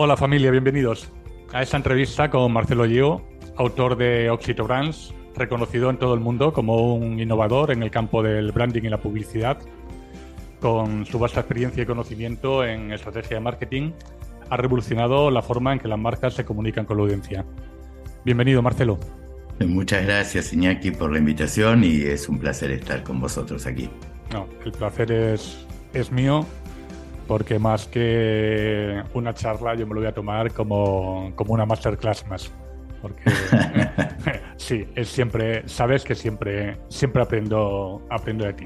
Hola familia, bienvenidos a esta entrevista con Marcelo Gio, autor de Oxito Brands, reconocido en todo el mundo como un innovador en el campo del branding y la publicidad. Con su vasta experiencia y conocimiento en estrategia de marketing, ha revolucionado la forma en que las marcas se comunican con la audiencia. Bienvenido, Marcelo. Muchas gracias, Iñaki, por la invitación y es un placer estar con vosotros aquí. No, el placer es, es mío porque más que una charla yo me lo voy a tomar como, como una masterclass más. Porque sí, es siempre, sabes que siempre, siempre aprendo, aprendo de ti.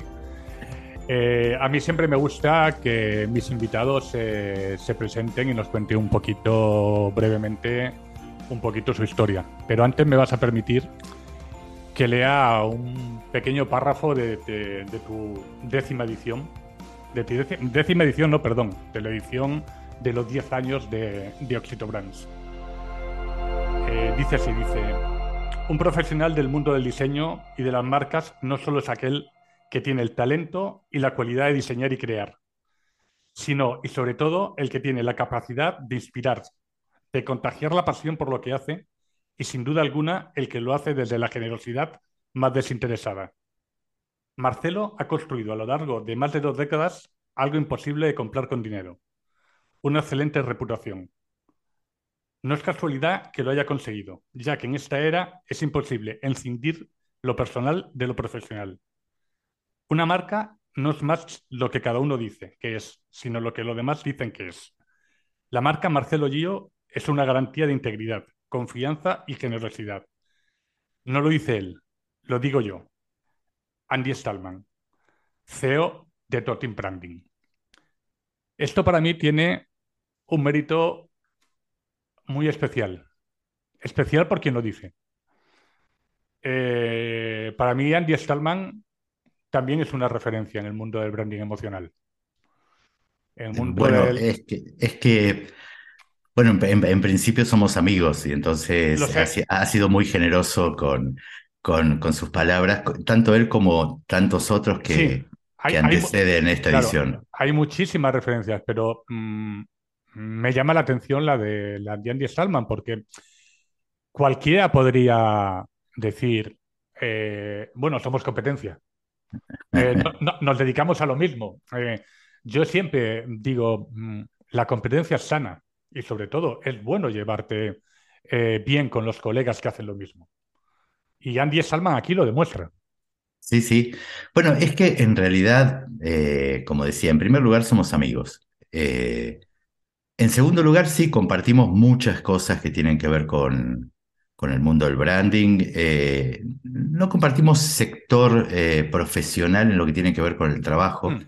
Eh, a mí siempre me gusta que mis invitados se presenten y nos cuenten un poquito brevemente un poquito su historia. Pero antes me vas a permitir que lea un pequeño párrafo de tu décima edición de edición, no, perdón, de la edición de los 10 años de, de Oxito Brands. Eh, dice así, dice, un profesional del mundo del diseño y de las marcas no solo es aquel que tiene el talento y la cualidad de diseñar y crear, sino y sobre todo el que tiene la capacidad de inspirar, de contagiar la pasión por lo que hace y sin duda alguna el que lo hace desde la generosidad más desinteresada. Marcelo ha construido a lo largo de más de dos décadas algo imposible de comprar con dinero, una excelente reputación. No es casualidad que lo haya conseguido, ya que en esta era es imposible encindir lo personal de lo profesional. Una marca no es más lo que cada uno dice que es, sino lo que los demás dicen que es. La marca Marcelo Gio es una garantía de integridad, confianza y generosidad. No lo dice él, lo digo yo. Andy Stallman, CEO de Totin Branding. Esto para mí tiene un mérito muy especial. Especial por quien lo dice. Eh, para mí, Andy Stallman también es una referencia en el mundo del branding emocional. bueno, es, que, bueno, en, principio somos amigos y entonces ha, sido muy generoso con, con, con sus palabras, tanto él como tantos otros que, anteceden esta edición. Hay muchísimas referencias, pero mm, me llama la atención la de, la de Andy Stallman, porque cualquiera podría decir, eh, bueno, somos competencia. Eh, nos dedicamos a lo mismo. Eh, yo siempre digo, mm, la competencia es sana y sobre todo es bueno llevarte bien con los colegas que hacen lo mismo. Y Andy Salman aquí lo demuestra. Sí, sí. Bueno, es que en realidad, eh, como decía, en primer lugar somos amigos. Eh, en segundo lugar, sí, compartimos muchas cosas que tienen que ver con, con el mundo del branding. Eh, no compartimos sector profesional en lo que tiene que ver con el trabajo. Mm.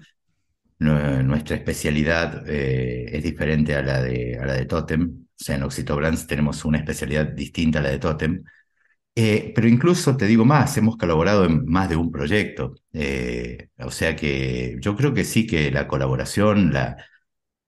Nuestra especialidad es diferente a la, de, a la de Totem. O sea, en Oxito Brands tenemos una especialidad distinta a la de Totem. Eh, pero incluso te digo más, hemos colaborado en más de un proyecto. Eh, o sea que yo creo que sí que la colaboración, la,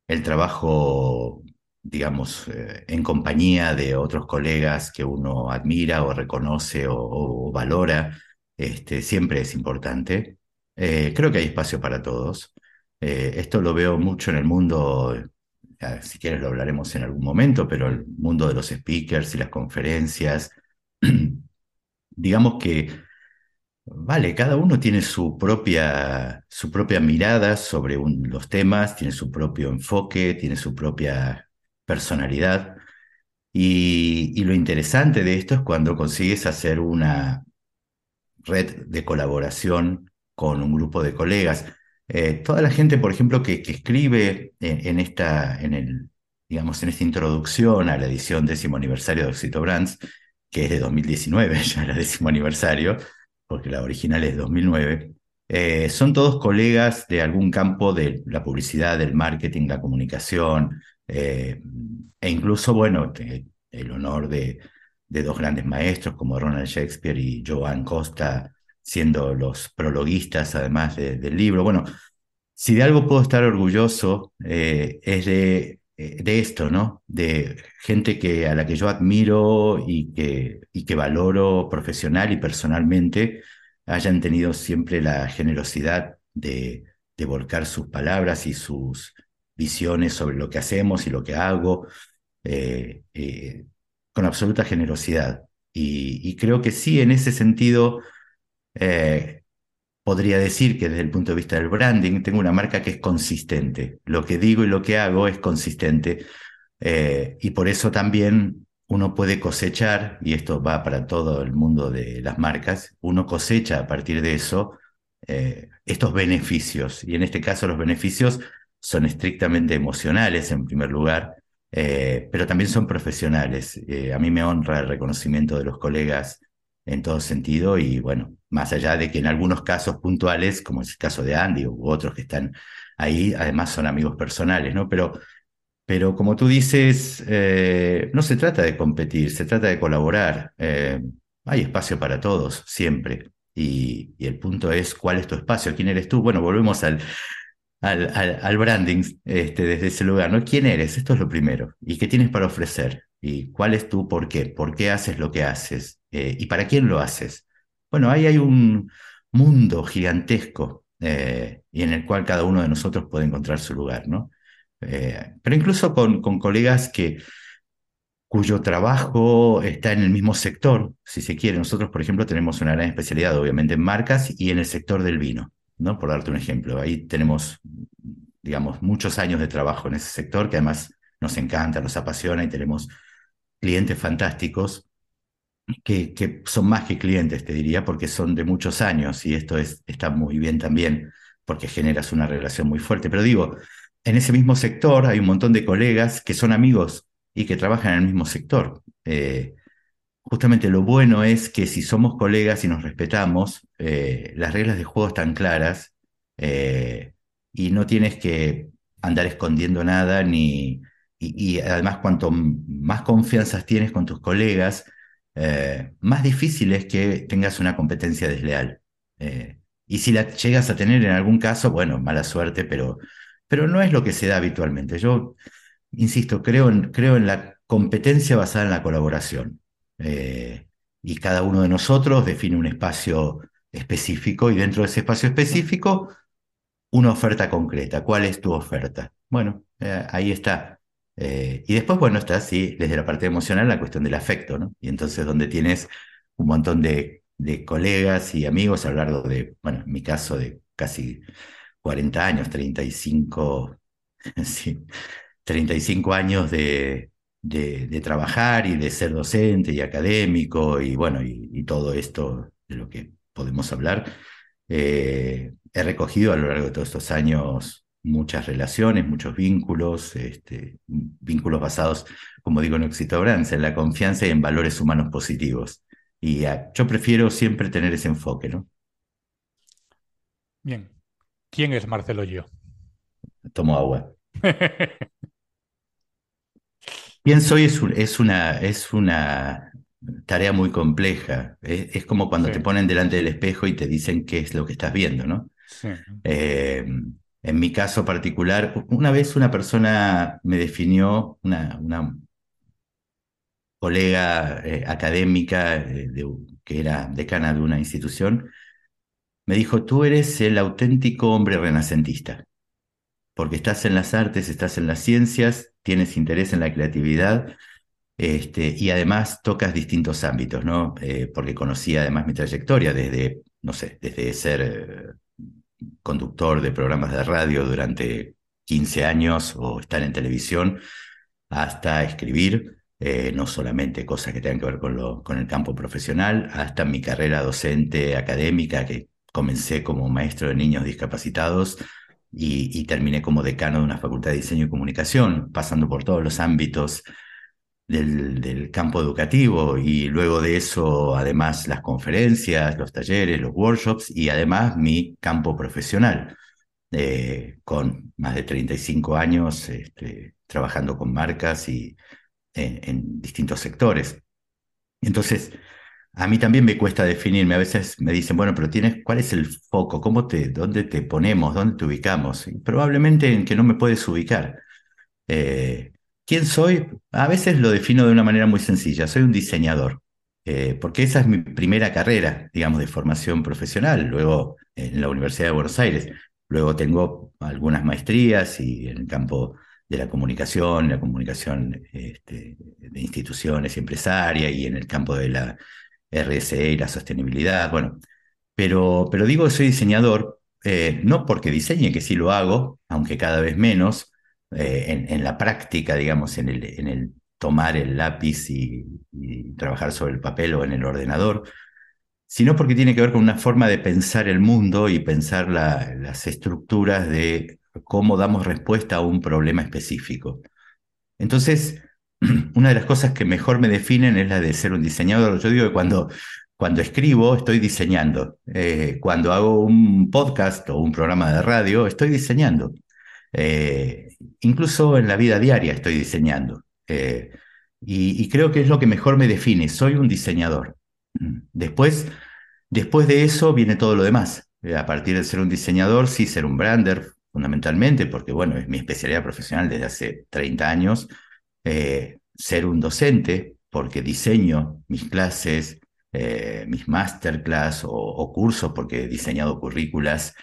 el trabajo, digamos, eh, en compañía de otros colegas que uno admira o reconoce o, valora, este, siempre es importante. Eh, creo que hay espacio para todos. Eh, esto lo veo mucho en el mundo, si quieres lo hablaremos en algún momento, pero el mundo de los speakers y las conferencias. Digamos que, vale, cada uno tiene su propia, su propia mirada sobre los temas, tiene su propio enfoque, tiene su propia personalidad. Y, lo interesante de esto es cuando consigues hacer una red de colaboración con un grupo de colegas. Eh, toda la gente, por ejemplo, que, escribe en, esta, en, el, digamos, en esta introducción a la edición décimo aniversario de Oxito Brands, que es de 2019, ya el décimo aniversario, porque la original es 2009, eh, son todos colegas de algún campo de la publicidad, del marketing, la comunicación, eh, e incluso, bueno, el honor de, dos grandes maestros como Ronald Shakespeare y Joan Costa siendo los prologuistas además del libro. Bueno, si de algo puedo estar orgulloso eh, es de, de, esto, ¿no? De gente que, a la que yo admiro y que, y que valoro profesional y personalmente, hayan tenido siempre la generosidad de, de volcar sus palabras y sus visiones sobre lo que hacemos y lo que hago, eh, eh, con absoluta generosidad. Y, creo que sí, en ese sentido, eh, podría decir que desde el punto de vista del branding, tengo una marca que es consistente. Lo que digo y lo que hago es consistente. y por eso también uno puede cosechar, y esto va para todo el mundo de las marcas, uno cosecha a partir de eso estos beneficios. Y en este caso los beneficios son estrictamente emocionales en primer lugar, eh, pero también son profesionales. Eh, a mí me honra el reconocimiento de los colegas en todo sentido y bueno, más allá de que en algunos casos puntuales, como es el caso de Andy u otros que están ahí, además son amigos personales, ¿no? Pero, pero como tú dices, eh, no se trata de competir, se trata de colaborar. hay espacio para todos, siempre. Y, el punto es, ¿cuál es tu espacio? ¿Quién eres tú? Bueno, volvemos al, al, branding este, desde ese lugar, ¿no? ¿Quién eres? Esto es lo primero. ¿Y qué tienes para ofrecer? ¿Y cuál es tu por qué? ¿Por qué haces lo que haces? Eh, ¿Y para quién lo haces? Bueno, ahí hay un mundo gigantesco eh, y en el cual cada uno de nosotros puede encontrar su lugar, ¿no? Eh, pero incluso con, con colegas que, cuyo trabajo está en el mismo sector, si se quiere. Nosotros, por ejemplo, tenemos una gran especialidad, obviamente, en marcas y en el sector del vino. ¿no? Por darte un ejemplo. Ahí tenemos, digamos, muchos años de trabajo en ese sector que además nos encanta, nos apasiona y tenemos clientes fantásticos que, son más que clientes, te diría, porque son de muchos años y esto es, está muy bien también porque generas una relación muy fuerte. Pero digo, en ese mismo sector hay un montón de colegas que son amigos y que trabajan en el mismo sector. Eh, justamente lo bueno es que si somos colegas y nos respetamos, eh, las reglas de juego están claras eh, y no tienes que andar escondiendo nada ni... Y, además cuanto más confianzas tienes con tus colegas, eh, más difícil es que tengas una competencia desleal. y si la llegas a tener en algún caso, bueno, mala suerte, pero, pero no es lo que se da habitualmente. Yo, insisto, creo en, creo en la competencia basada en la colaboración. Eh, y cada uno de nosotros define un espacio específico y dentro de ese espacio específico una oferta concreta. ¿Cuál es tu oferta? Bueno, eh, ahí está. Eh, y después, bueno, está así, desde la parte emocional, la cuestión del afecto, ¿no? Y entonces donde tienes un montón de, colegas y amigos a lo largo de, bueno, en mi caso de casi 40 años, 35, sí, 35 años de, de, trabajar y de ser docente y académico y bueno, y, todo esto de lo que podemos hablar, eh, he recogido a lo largo de todos estos años muchas relaciones, muchos vínculos, este, vínculos basados, como digo en Oxitobranza, en la confianza y en valores humanos positivos. Y yo prefiero siempre tener ese enfoque, ¿no? Bien. ¿Quién es Marcelo Yo? Tomo agua. ¿Quién soy? Es, una, es una tarea muy compleja. Es, como cuando te ponen delante del espejo y te dicen qué es lo que estás viendo, ¿no? Eh, en mi caso particular, una vez una persona me definió, una, colega eh, académica eh, que era decana de una institución, me dijo, tú eres el auténtico hombre renacentista, porque estás en las artes, estás en las ciencias, tienes interés en la creatividad este, y además tocas distintos ámbitos, ¿no? Eh, porque conocí además mi trayectoria desde, no sé, desde ser conductor de programas de radio durante 15 años o estar en televisión hasta escribir, eh, no solamente cosas que tengan que ver con, lo, con el campo profesional, hasta mi carrera docente académica, que comencé como maestro de niños discapacitados y, terminé como decano de una facultad de diseño y comunicación, pasando por todos los ámbitos del, campo educativo y luego de eso además las conferencias, los talleres, los workshops y además mi campo profesional, eh, con más de 35 años este, trabajando con marcas y en, distintos sectores. Entonces, a mí también me cuesta definirme. A veces me dicen, bueno, pero tienes, ¿cuál es el foco? ¿Cómo te, dónde te ponemos? ¿Dónde te ubicamos? probablemente en que no me puedes ubicar. Eh, ¿Quién soy? A veces lo defino de una manera muy sencilla. Soy un diseñador. Eh, porque esa es mi primera carrera, digamos, de formación profesional, luego en la Universidad de Buenos Aires. Luego tengo algunas maestrías y en el campo de la comunicación, la comunicación este, de instituciones y empresarias y en el campo de la RSE y la sostenibilidad. Bueno, pero, pero digo que soy diseñador eh, no porque diseñe, que sí lo hago, aunque cada vez menos, eh, en, la práctica, digamos, en el, en el tomar el lápiz y, trabajar sobre el papel o en el ordenador, sino porque tiene que ver con una forma de pensar el mundo y pensar las estructuras de cómo damos respuesta a un problema específico. Entonces, una de las cosas que mejor me definen es la de ser un diseñador. Yo digo que cuando, cuando escribo estoy diseñando. Eh, cuando hago un podcast o un programa de radio estoy diseñando. Eh, incluso en la vida diaria estoy diseñando. Eh, y, creo que es lo que mejor me define. Soy un diseñador. Después, después de eso viene todo lo demás. A partir de ser un diseñador, sí, ser un brander, fundamentalmente, porque bueno, es mi especialidad profesional desde hace 30 años, eh, ser un docente, porque diseño mis clases, eh, mis masterclass o, cursos, porque he diseñado currículas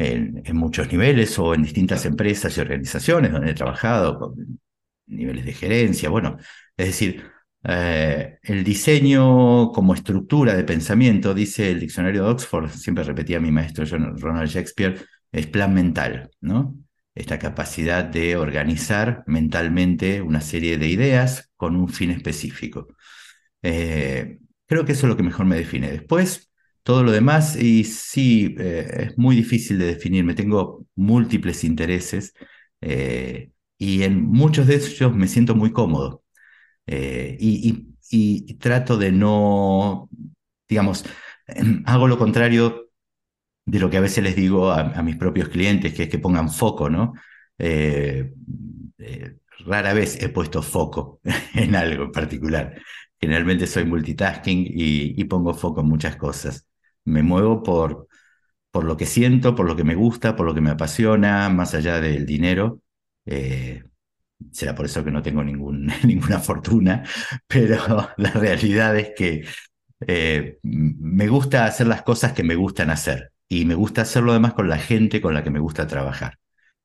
en, muchos niveles o en distintas empresas y organizaciones donde he trabajado, con niveles de gerencia, bueno, es decir, eh, el diseño como estructura de pensamiento, dice el diccionario de Oxford, siempre repetía mi maestro Ronald Shakespeare, es plan mental, ¿no? Esta capacidad de organizar mentalmente una serie de ideas con un fin específico. Eh, creo que eso es lo que mejor me define. Después, todo lo demás, y sí, eh, es muy difícil de definirme. Tengo múltiples intereses eh, y en muchos de ellos me siento muy cómodo. y, trato de no, digamos, hago lo contrario de lo que a veces les digo a, mis propios clientes, que es que pongan foco, ¿no? Eh, eh, rara vez he puesto foco en algo en particular. Generalmente soy multitasking y, pongo foco en muchas cosas. Me muevo por, por lo que siento, por lo que me gusta, por lo que me apasiona, más allá del dinero. Eh, será por eso que no tengo ningún, ninguna fortuna, pero la realidad es que me gusta hacer las cosas que me gustan hacer y me gusta hacerlo además con la gente con la que me gusta trabajar.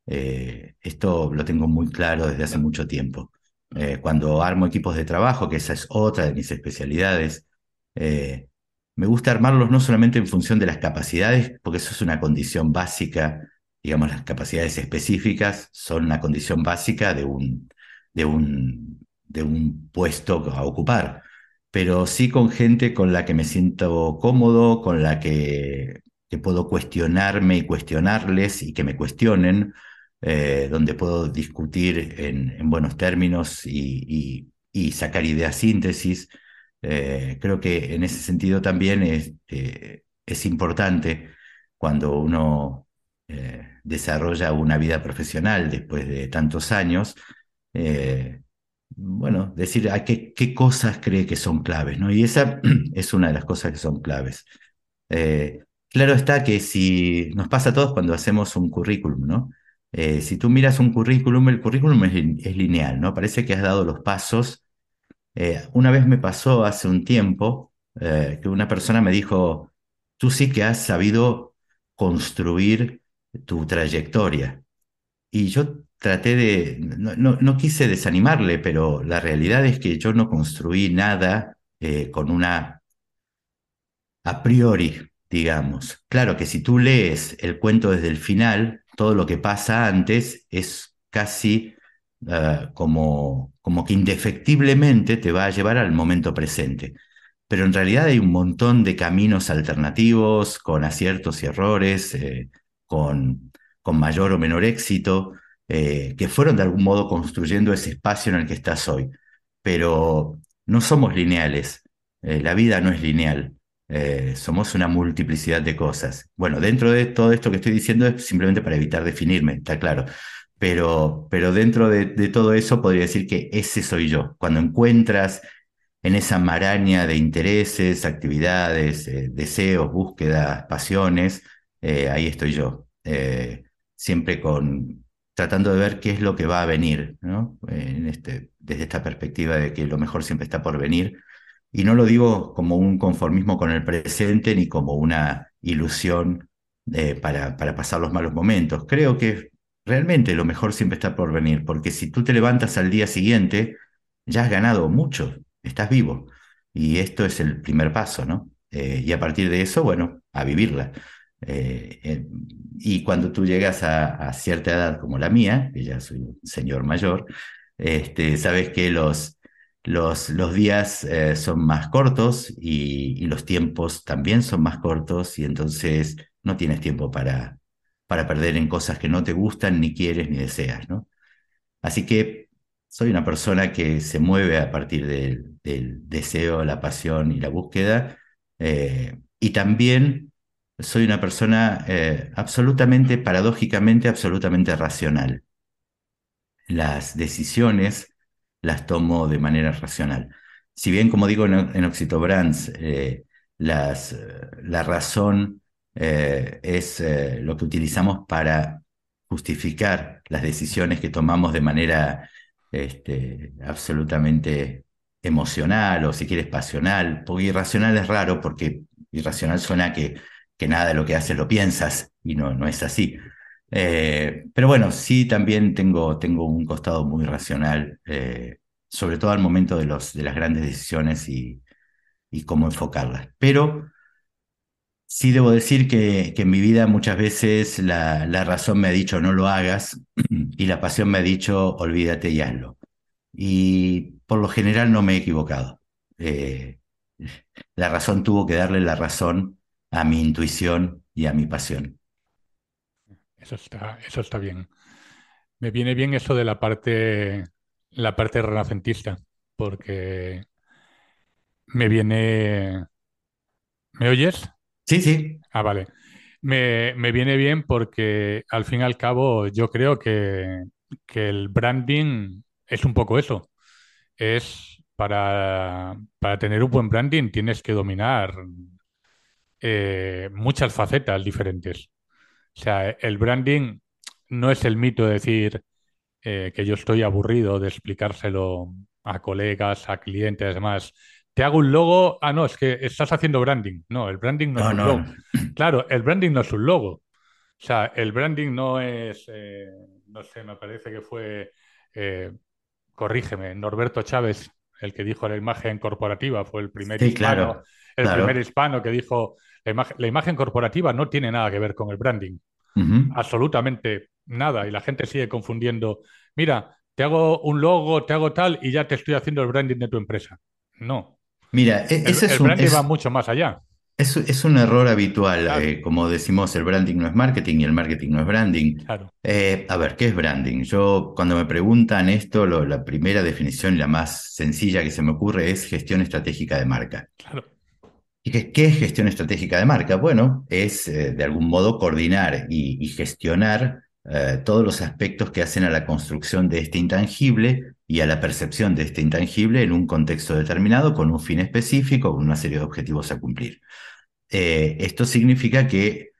Eh, esto lo tengo muy claro desde hace mucho tiempo. Eh, cuando armo equipos de trabajo, que esa es otra de mis especialidades, eh, me gusta armarlos no solamente en función de las capacidades, porque eso es una condición básica, digamos, las capacidades específicas son una condición básica de un, de un, de un puesto a ocupar, pero sí con gente con la que me siento cómodo, con la que que puedo cuestionarme y cuestionarles y que me cuestionen, eh, donde puedo discutir en, buenos términos y, sacar ideas síntesis. Eh, creo que en ese sentido también es, eh, es importante cuando uno desarrolla una vida profesional después de tantos años, bueno, decir a qué, qué, cosas cree que son claves, ¿no? Y esa es una de las cosas que son claves. Claro está que si nos pasa a todos cuando hacemos un currículum, ¿no? Eh, si tú miras un currículum, el currículum es, lineal, ¿no? Parece que has dado los pasos. Eh, una vez me pasó hace un tiempo eh, que una persona me dijo, tú sí que has sabido construir tu trayectoria. Y yo traté de, no, quise desanimarle, pero la realidad es que yo no construí nada eh, con una a priori, digamos. Claro que si tú lees el cuento desde el final, todo lo que pasa antes es casi eh, como, como que indefectiblemente te va a llevar al momento presente. Pero en realidad hay un montón de caminos alternativos, con aciertos y errores, eh, con, con mayor o menor éxito, eh, que fueron de algún modo construyendo ese espacio en el que estás hoy. Pero no somos lineales, la vida no es lineal. somos una multiplicidad de cosas. Bueno, dentro de todo esto que estoy diciendo es simplemente para evitar definirme, está claro. Pero, pero dentro de, todo eso podría decir que ese soy yo. Cuando encuentras en esa maraña de intereses, actividades, eh, deseos, búsquedas, pasiones, eh, ahí estoy yo. Eh, siempre con tratando de ver qué es lo que va a venir, este, desde esta perspectiva de que lo mejor siempre está por venir. Y no lo digo como un conformismo con el presente ni como una ilusión para pasar los malos momentos. Creo que realmente lo mejor siempre está por venir, porque si tú te levantas al día siguiente, ya has ganado mucho, estás vivo. Y esto es el primer paso, ¿no? Eh, y a partir de eso, bueno, a vivirla. Eh, eh, y cuando tú llegas a, cierta edad como la mía, que ya soy un señor mayor, este, sabes que los, los, los días son más cortos y, y los tiempos también son más cortos y entonces no tienes tiempo para, para perder en cosas que no te gustan, ni quieres, ni deseas, ¿no? Así que soy una persona que se mueve a partir del, deseo, la pasión y la búsqueda, eh, y también soy una persona eh, absolutamente, paradójicamente, absolutamente racional. Las decisiones las tomo de manera racional. Si bien, como digo en, en Oxitobrands, eh, las, la razón eh, es eh, lo que utilizamos para justificar las decisiones que tomamos de manera este, absolutamente emocional o si quieres pasional, porque irracional es raro porque irracional suena que, que nada de lo que haces lo piensas y no, no es así. Eh, pero bueno, sí también tengo, tengo un costado muy racional, sobre todo al momento de, los, de las grandes decisiones y, y cómo enfocarlas. Pero Sí, debo decir que, en mi vida muchas veces la, razón me ha dicho no lo hagas y la pasión me ha dicho olvídate y hazlo. Y por lo general no me he equivocado. Eh, la razón tuvo que darle la razón a mi intuición y a mi pasión. Eso está, eso está bien. Me viene bien eso de la parte, la parte renacentista, porque me viene. ¿Me oyes? Sí, sí. Ah, vale. Me, viene bien porque al fin y al cabo yo creo que, el branding es un poco eso. Es para, para tener un buen branding tienes que dominar eh, muchas facetas diferentes. O sea, el branding no es el mito de decir eh, que yo estoy aburrido de explicárselo a colegas, a clientes, además te hago un logo. Ah, no, es que estás haciendo branding. No, el branding no, es un logo. Claro, el branding no es un logo. O sea, el branding no es, eh, no sé, me parece que fue, eh, corrígeme, Norberto Chávez, el que dijo la imagen corporativa, fue el primer hispano, el primer hispano que dijo la imagen, corporativa no tiene nada que ver con el branding. Absolutamente nada. Y la gente sigue confundiendo. Mira, te hago un logo, te hago tal y ya te estoy haciendo el branding de tu empresa. No, Mira, e-, ese el, es el branding va mucho más allá. Es, es un error habitual, eh, como decimos, el branding no es marketing y el marketing no es branding. Claro. Eh, a ver, ¿qué es branding? Yo cuando me preguntan esto, la primera definición y la más sencilla que se me ocurre es gestión estratégica de marca. Claro. ¿Y qué, qué es gestión estratégica de marca? Bueno, es eh, de algún modo coordinar y, gestionar todos los aspectos que hacen a la construcción de este intangible y a la percepción de este intangible en un contexto determinado, con un fin específico, con una serie de objetivos a cumplir. Eh, esto significa que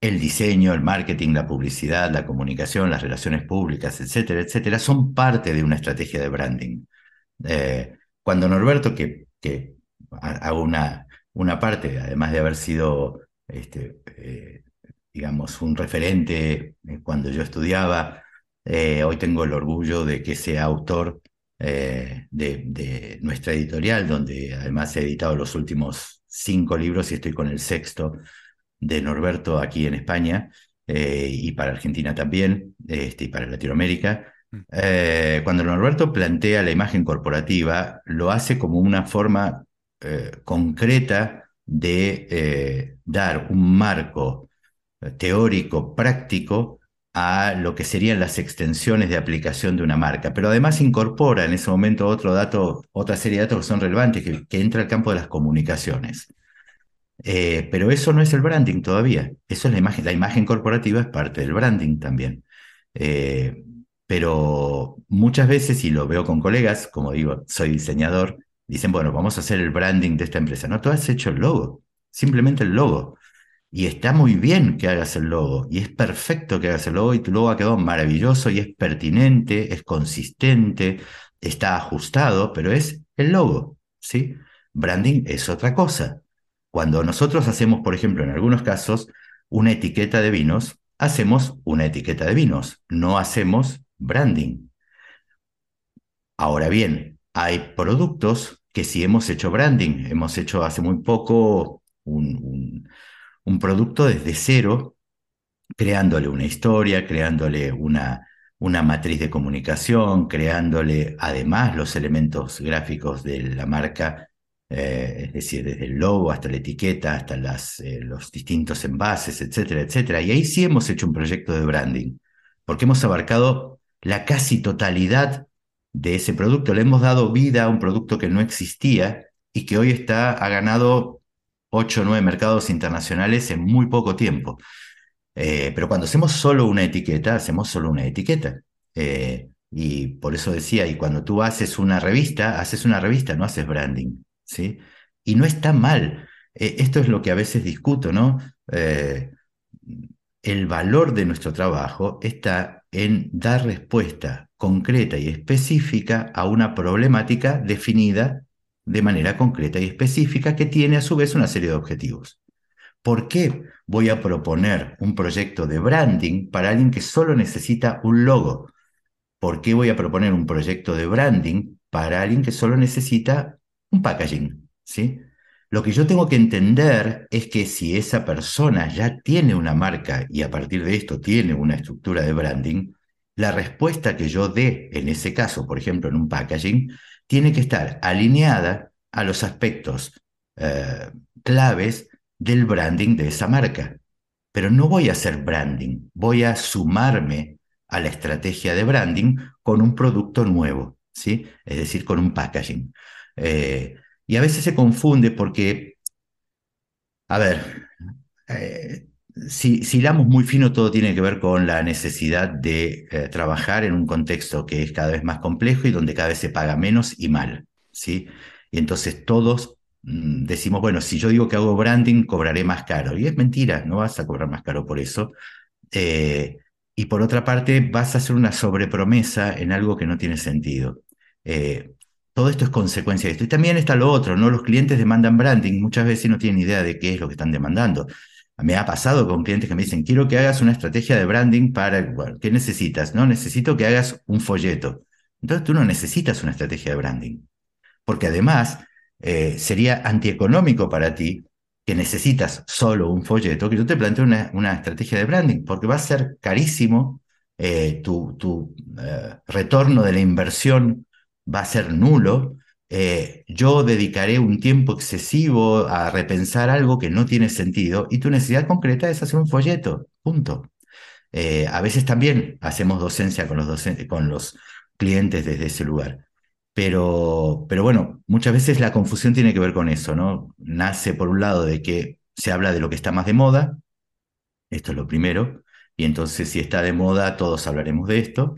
el diseño, el marketing, la publicidad, la comunicación, las relaciones públicas, etcétera, etcétera, son parte de una estrategia de branding. Eh, cuando Norberto, que, que hago una, una parte, además de haber sido este, eh, digamos, un referente cuando yo estudiaba. Hoy tengo el orgullo de que sea autor de, de, nuestra editorial, donde además he editado los últimos cinco libros y estoy con el sexto de Norberto aquí en España y para Argentina también, este, y para Latinoamérica. Eh, cuando Norberto plantea la imagen corporativa, lo hace como una forma eh, concreta de eh, dar un marco teórico, práctico, a lo que serían las extensiones de aplicación de una marca. Pero además incorpora en ese momento otro dato, otra serie de datos que son relevantes, que, entra al campo de las comunicaciones. pero eso no es el branding todavía. Eso es la imagen. La imagen corporativa es parte del branding también. Pero muchas veces, y lo veo con colegas, como digo, soy diseñador, dicen, bueno, vamos a hacer el branding de esta empresa. No, tú has hecho el logo, simplemente el logo. Y está muy bien que hagas el logo, y es perfecto que hagas el logo, y tu logo ha quedado maravilloso, y es pertinente, es consistente, está ajustado, pero es el logo, ¿sí? Branding es otra cosa. Cuando nosotros hacemos, por ejemplo, en algunos casos, una etiqueta de vinos, hacemos una etiqueta de vinos, no hacemos branding. Ahora bien, hay productos que sí hemos hecho branding. Hemos hecho hace muy poco un, producto desde cero, creándole una historia, creándole una, una matriz de comunicación, creándole además los elementos gráficos de la marca, eh, es decir, desde el logo hasta la etiqueta, hasta eh, los distintos envases, etcétera, etcétera. Y ahí sí hemos hecho un proyecto de branding, porque hemos abarcado la casi totalidad de ese producto. Le hemos dado vida a un producto que no existía y que hoy está, ha ganado 8 o 9 mercados internacionales en muy poco tiempo. Eh, pero cuando hacemos solo una etiqueta, hacemos solo una etiqueta. Eh, y por eso decía, y cuando tú haces una revista, haces una revista, no haces branding. ¿sí? Y no está mal. Eh, esto es lo que a veces discuto, ¿no? el valor de nuestro trabajo está en dar respuesta concreta y específica a una problemática definida de manera concreta y específica que tiene a su vez una serie de objetivos. ¿Por qué voy a proponer un proyecto de branding para alguien que solo necesita un logo? ¿Por qué voy a proponer un proyecto de branding para alguien que solo necesita un packaging? ¿Sí? Lo que yo tengo que entender es que si esa persona ya tiene una marca y a partir de esto tiene una estructura de branding, la respuesta que yo dé en ese caso, por ejemplo, en un packaging, tiene que estar alineada a los aspectos eh, claves del branding de esa marca. Pero no voy a hacer branding, voy a sumarme a la estrategia de branding con un producto nuevo, ¿sí? Es decir, con un packaging. Eh, y a veces se confunde porque, a ver, eh, si, si hilamos muy fino, todo tiene que ver con la necesidad de eh, trabajar en un contexto que es cada vez más complejo y donde cada vez se paga menos y mal, ¿sí? Y entonces todos mm, decimos, bueno, si yo digo que hago branding, cobraré más caro. Y es mentira, no vas a cobrar más caro por eso. Eh, y por otra parte, vas a hacer una sobrepromesa en algo que no tiene sentido. Eh, todo esto es consecuencia de esto. Y también está lo otro, ¿no? Los clientes demandan branding, muchas veces no tienen idea de qué es lo que están demandando. Me ha pasado con clientes que me dicen, quiero que hagas una estrategia de branding para, bueno, ¿qué necesitas? No, necesito que hagas un folleto. Entonces tú no necesitas una estrategia de branding, porque además eh, sería antieconómico para ti que necesitas solo un folleto, que yo te planteo una, una estrategia de branding, porque va a ser carísimo eh, tu, tu eh, retorno de la inversión va a ser nulo, eh, yo dedicaré un tiempo excesivo a repensar algo que no tiene sentido y tu necesidad concreta es hacer un folleto, punto. Eh, a veces también hacemos docencia con los, con los clientes desde ese lugar. Pero, pero bueno, muchas veces la confusión tiene que ver con eso, ¿no? Nace por un lado de que se habla de lo que está más de moda, esto es lo primero, y entonces si está de moda todos hablaremos de esto,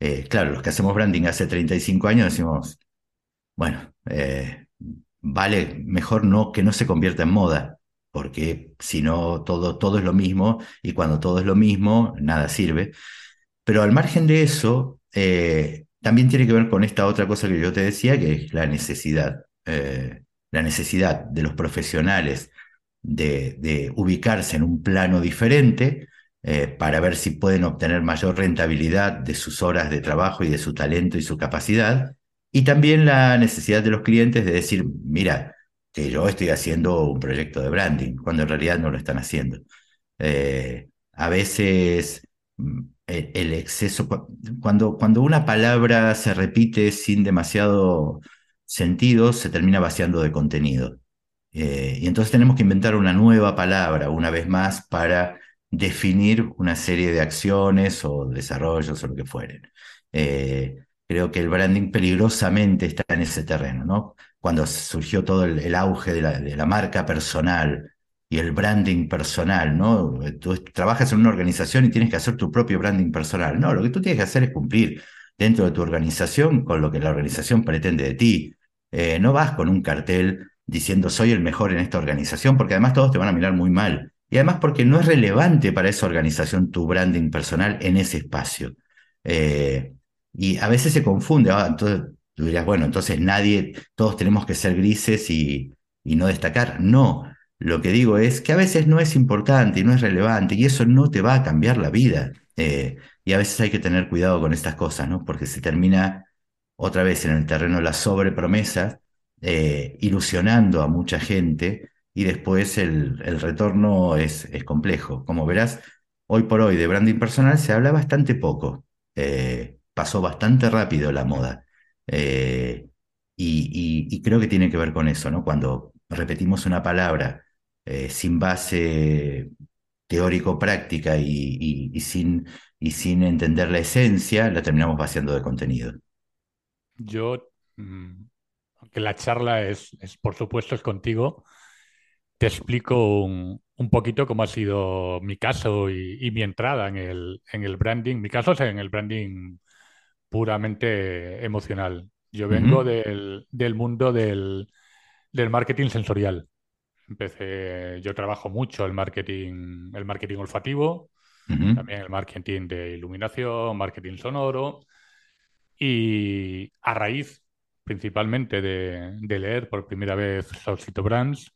eh, claro, los que hacemos branding hace 35 años decimos, bueno, eh, vale mejor no que no se convierta en moda, porque si no todo, todo es lo mismo y cuando todo es lo mismo, nada sirve. Pero al margen de eso, eh, también tiene que ver con esta otra cosa que yo te decía, que es la necesidad, la necesidad de los profesionales de, ubicarse en un plano diferente eh, para ver si pueden obtener mayor rentabilidad de sus horas de trabajo y de su talento y su capacidad. Y también la necesidad de los clientes de decir, mira, que yo estoy haciendo un proyecto de branding, cuando en realidad no lo están haciendo. Eh, a veces mm, el, exceso, cuando, cuando una palabra se repite sin demasiado sentido, se termina vaciando de contenido. Eh, y entonces tenemos que inventar una nueva palabra una vez más para definir una serie de acciones o desarrollos o lo que fueren. Eh, creo que el branding peligrosamente está en ese terreno, ¿no? Cuando surgió todo el, auge de la, marca personal y el branding personal, ¿no? Tú trabajas en una organización y tienes que hacer tu propio branding personal. No, lo que tú tienes que hacer es cumplir dentro de tu organización con lo que la organización pretende de ti. Eh, no vas con un cartel diciendo soy el mejor en esta organización, porque además todos te van a mirar muy mal. Y además porque no es relevante para esa organización tu branding personal en ese espacio. Eh, y a veces se confunde. Ah, entonces tú dirías, bueno, entonces nadie, todos tenemos que ser grises y, y no destacar. No, lo que digo es que a veces no es importante y no es relevante y eso no te va a cambiar la vida. Eh, y a veces hay que tener cuidado con estas cosas, ¿no? Porque se termina otra vez en el terreno de la sobrepromesa, eh, ilusionando a mucha gente y después el, el retorno es, es, complejo. Como verás, hoy por hoy de branding personal se habla bastante poco. Eh, pasó bastante rápido la moda. Eh, y, creo que tiene que ver con eso, ¿no? Cuando repetimos una palabra sin base teórico-práctica y, sin, y sin entender la esencia, la terminamos vaciando de contenido. Yo, mm, aunque la charla es, por supuesto, es contigo, te explico un, un poquito cómo ha sido mi caso y, y, mi entrada en el, en el branding. Mi caso es en el branding puramente emocional. Yo vengo uh -huh. del, del, mundo del, del marketing sensorial. Empecé, yo trabajo mucho el marketing, el marketing olfativo, uh -huh. también el marketing de iluminación, marketing sonoro. Y a raíz principalmente de, de leer por primera vez Solcito Brands,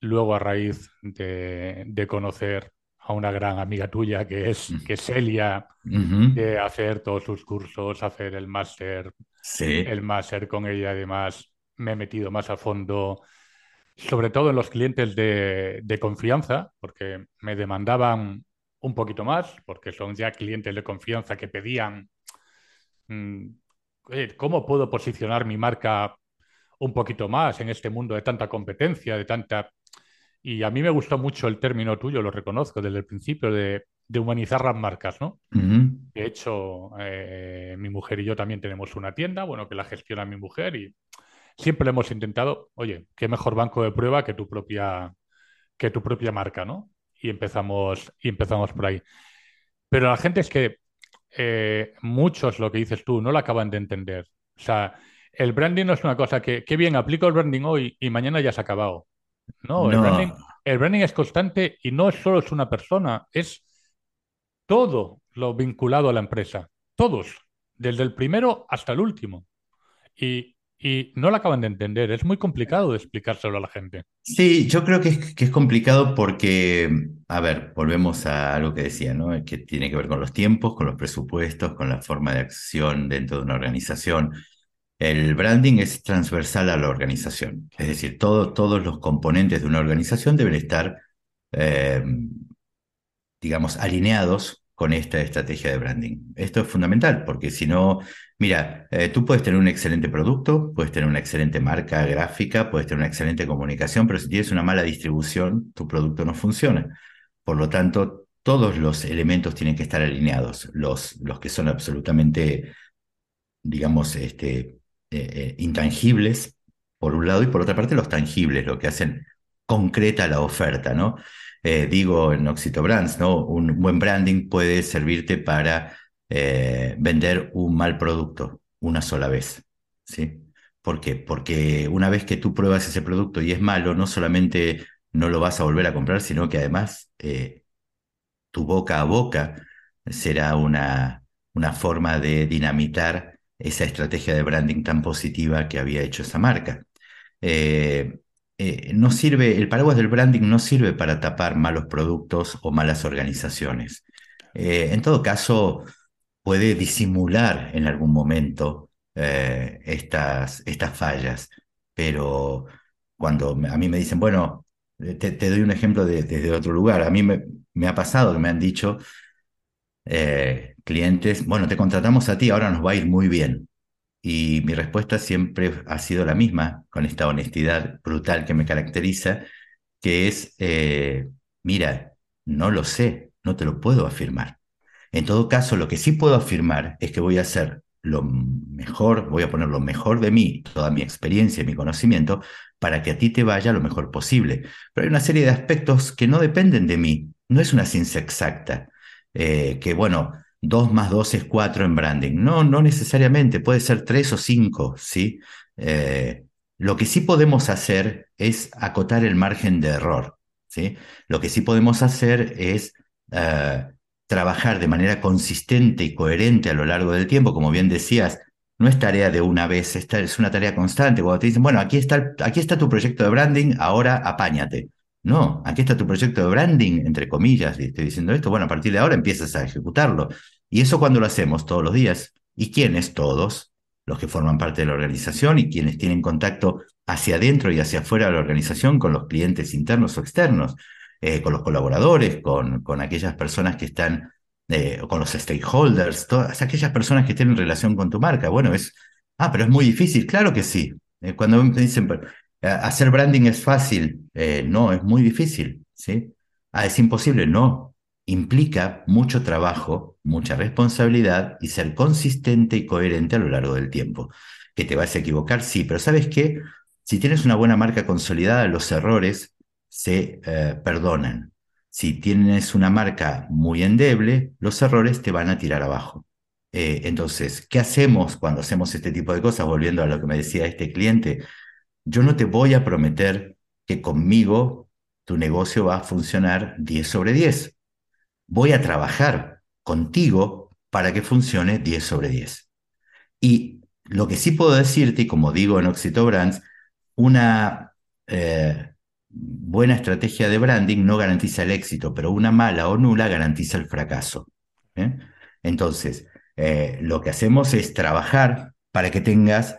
luego a raíz de, de, conocer a una gran amiga tuya que es, que es Celia, uh -huh. de hacer todos sus cursos, hacer el máster, sí. el máster con ella además me he metido más a fondo, sobre todo en los clientes de, de confianza, porque me demandaban un poquito más, porque son ya clientes de confianza que pedían Mm, ¿cómo puedo posicionar mi marca un poquito más en este mundo de tanta competencia, de tanta... Y a mí me gustó mucho el término tuyo, lo reconozco desde el principio, de, de humanizar las marcas, ¿no? Uh -huh. De hecho, eh, mi mujer y yo también tenemos una tienda, bueno, que la gestiona mi mujer y siempre hemos intentado, oye, qué mejor banco de prueba que tu propia, que tu propia marca, ¿no? Y empezamos, y empezamos por ahí. Pero la gente es que eh, muchos, lo que dices tú, no lo acaban de entender. O sea, el branding no es una cosa que, qué bien, aplico el branding hoy y mañana ya se ha acabado. No, no. El, branding, el, branding, es constante y no solo es una persona, es todo lo vinculado a la empresa. Todos, desde el primero hasta el último. Y y no lo acaban de entender. Es muy complicado de explicárselo a la gente. Sí, yo creo que es, que es complicado porque, a ver, volvemos a algo que decía, ¿no? Que tiene que ver con los tiempos, con los presupuestos, con la forma de acción dentro de una organización. El branding es transversal a la organización. Es decir, todo, todos los componentes de una organización deben estar, eh, digamos, alineados con esta estrategia de branding. Esto es fundamental porque si no, mira, eh, tú puedes tener un excelente producto, puedes tener una excelente marca gráfica, puedes tener una excelente comunicación, pero si tienes una mala distribución, tu producto no funciona. Por lo tanto, todos los elementos tienen que estar alineados, los, los que son absolutamente, digamos, este, eh, eh, intangibles, por un lado, y por otra parte los tangibles, lo que hacen concreta la oferta, ¿no? eh, digo en Oxito Brands, ¿no? Un buen branding puede servirte para vender un mal producto una sola vez, ¿sí? ¿Por qué? Porque una vez que tú pruebas ese producto y es malo, no solamente no lo vas a volver a comprar, sino que además tu boca a boca será una, una forma de dinamitar esa estrategia de branding tan positiva que había hecho esa marca. Eh, eh, no sirve, el paraguas del branding no sirve para tapar malos productos o malas organizaciones. Eh, en todo caso, puede disimular en algún momento estas, estas fallas, pero cuando a mí me dicen, bueno, te, doy un ejemplo desde otro lugar, a mí me, ha pasado que me han dicho clientes, bueno, te contratamos a ti, ahora nos va a ir muy bien. Y mi respuesta siempre ha sido la misma, con esta honestidad brutal que me caracteriza, que es, eh, mira, no lo sé, no te lo puedo afirmar. En todo caso, lo que sí puedo afirmar es que voy a hacer lo mejor, voy a poner lo mejor de mí, toda mi experiencia y mi conocimiento, para que a ti te vaya lo mejor posible. Pero hay una serie de aspectos que no dependen de mí, no es una ciencia exacta, eh, que bueno, 2 más 2 es 4 en branding. No, no necesariamente, puede ser 3 o 5, ¿sí? Eh, lo que sí podemos hacer es acotar el margen de error, ¿sí? Lo que sí podemos hacer es eh, trabajar de manera consistente y coherente a lo largo del tiempo, como bien decías, no es tarea de una vez, es una tarea constante. Cuando te dicen, bueno, aquí está, aquí está tu proyecto de branding, ahora apáñate. No, aquí está tu proyecto de branding, entre comillas, y estoy diciendo esto, bueno, a partir de ahora empiezas a ejecutarlo. Y eso cuando lo hacemos todos los días. ¿Y quiénes todos? Los que forman parte de la organización y quienes tienen contacto hacia adentro y hacia afuera de la organización con los clientes internos o externos, eh, con los colaboradores, con, con aquellas personas que están, eh, con los stakeholders, todas aquellas personas que tienen relación con tu marca. Bueno, es, ah, pero es muy difícil. Claro que sí. Eh, cuando me dicen, hacer branding es fácil, no, es muy difícil, ¿sí? Ah, es imposible, no. Implica mucho trabajo, mucha responsabilidad y ser consistente y coherente a lo largo del tiempo. ¿Que te vas a equivocar? Sí, pero ¿sabes qué? Si tienes una buena marca consolidada, los errores se eh, perdonan. Si tienes una marca muy endeble, los errores te van a tirar abajo. Eh, entonces, ¿qué hacemos cuando hacemos este tipo de cosas? Volviendo a lo que me decía este cliente, yo no te voy a prometer que conmigo tu negocio va a funcionar 10 sobre 10. Voy a trabajar contigo para que funcione 10 sobre 10. Y lo que sí puedo decirte, y como digo en Oxito Brands, una eh, buena estrategia de branding no garantiza el éxito, pero una mala o nula garantiza el fracaso. ¿eh? Entonces, eh, lo que hacemos es trabajar para que tengas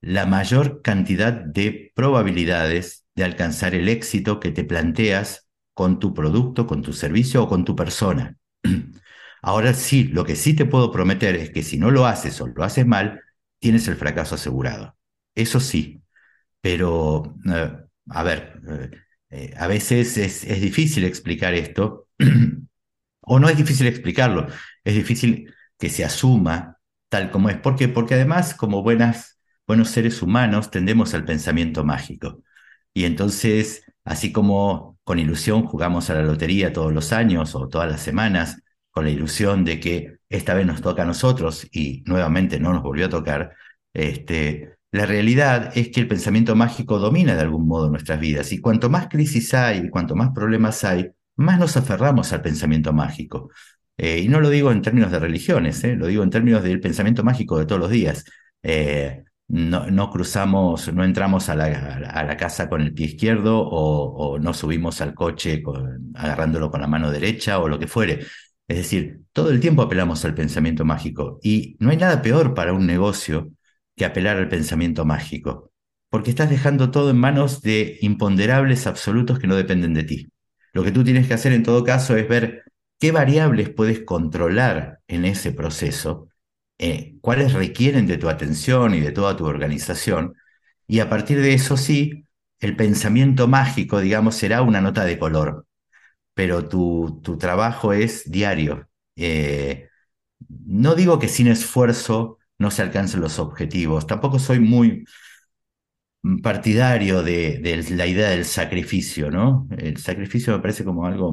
la mayor cantidad de probabilidades de alcanzar el éxito que te planteas con tu producto, con tu servicio o con tu persona. Ahora sí, lo que sí te puedo prometer es que si no lo haces o lo haces mal, tienes el fracaso asegurado. Eso sí, pero eh, a ver, eh, eh, a veces es, es, difícil explicar esto, o no es difícil explicarlo, es difícil que se asuma tal como es. ¿Por qué? Porque además, como buenas buenos seres humanos tendemos al pensamiento mágico. Y entonces, así como con ilusión jugamos a la lotería todos los años o todas las semanas, con la ilusión de que esta vez nos toca a nosotros y nuevamente no nos volvió a tocar, este, la realidad es que el pensamiento mágico domina de algún modo nuestras vidas y cuanto más crisis hay, cuanto más problemas hay, más nos aferramos al pensamiento mágico. Eh, y no lo digo en términos de religiones, eh, lo digo en términos del pensamiento mágico de todos los días. Eh, no, cruzamos, no entramos a la, a la, casa con el pie izquierdo o, no subimos al coche agarrándolo con la mano derecha o lo que fuere. Es decir, todo el tiempo apelamos al pensamiento mágico y no hay nada peor para un negocio que apelar al pensamiento mágico, porque estás dejando todo en manos de imponderables absolutos que no dependen de ti. Lo que tú tienes que hacer en todo caso es ver qué variables puedes controlar en ese proceso eh, cuáles requieren de tu atención y de toda tu organización. Y a partir de eso sí, el pensamiento mágico, digamos, será una nota de color, pero tu, tu trabajo es diario. Eh, no digo que sin esfuerzo no se alcancen los objetivos, tampoco soy muy partidario de, de la idea del sacrificio, ¿no? El sacrificio me parece como algo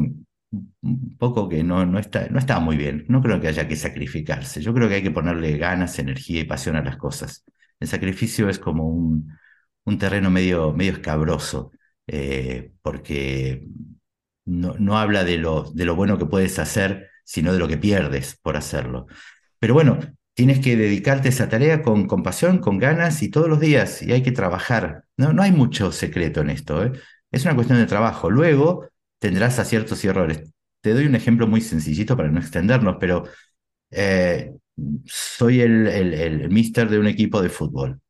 un poco que no, no, está, no está muy bien. No creo que haya que sacrificarse. Yo creo que hay que ponerle ganas, energía y pasión a las cosas. El sacrificio es como un, un terreno medio, medio escabroso, eh, porque no, no habla de lo, de lo bueno que puedes hacer, sino de lo que pierdes por hacerlo. Pero bueno, tienes que dedicarte a esa tarea con, compasión, con ganas y todos los días, y hay que trabajar. No, no hay mucho secreto en esto, ¿eh? es una cuestión de trabajo. Luego tendrás aciertos y errores. Te doy un ejemplo muy sencillito para no extendernos, pero eh, soy el, mister de un equipo de fútbol.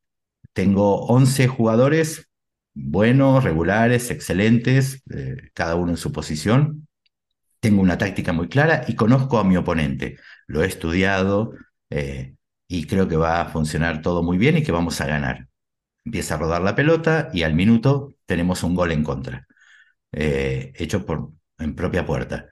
Tengo 11 jugadores buenos, regulares, excelentes, eh, cada uno en su posición. Tengo una táctica muy clara y conozco a mi oponente. Lo he estudiado eh, y creo que va a funcionar todo muy bien y que vamos a ganar. Empieza a rodar la pelota y al minuto tenemos un gol en contra, eh, hecho por, en propia puerta.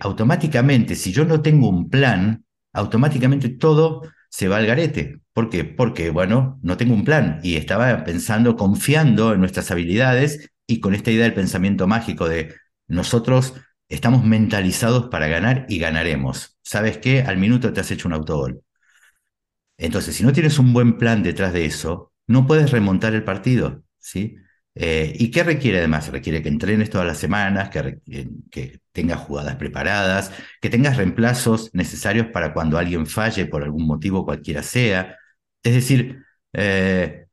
automáticamente, si yo no tengo un plan, automáticamente todo se va al garete. ¿Por qué? Porque, bueno, no tengo un plan y estaba pensando, confiando en nuestras habilidades y con esta idea del pensamiento mágico de nosotros estamos mentalizados para ganar y ganaremos. ¿Sabes qué? Al minuto te has hecho un autogol. Entonces, si no tienes un buen plan detrás de eso, no puedes remontar el partido, ¿sí? Eh, ¿Y qué requiere además? Requiere que entrenes todas las semanas, que, tengas jugadas preparadas, que tengas reemplazos necesarios para cuando alguien falle por algún motivo cualquiera sea. Es decir, eh,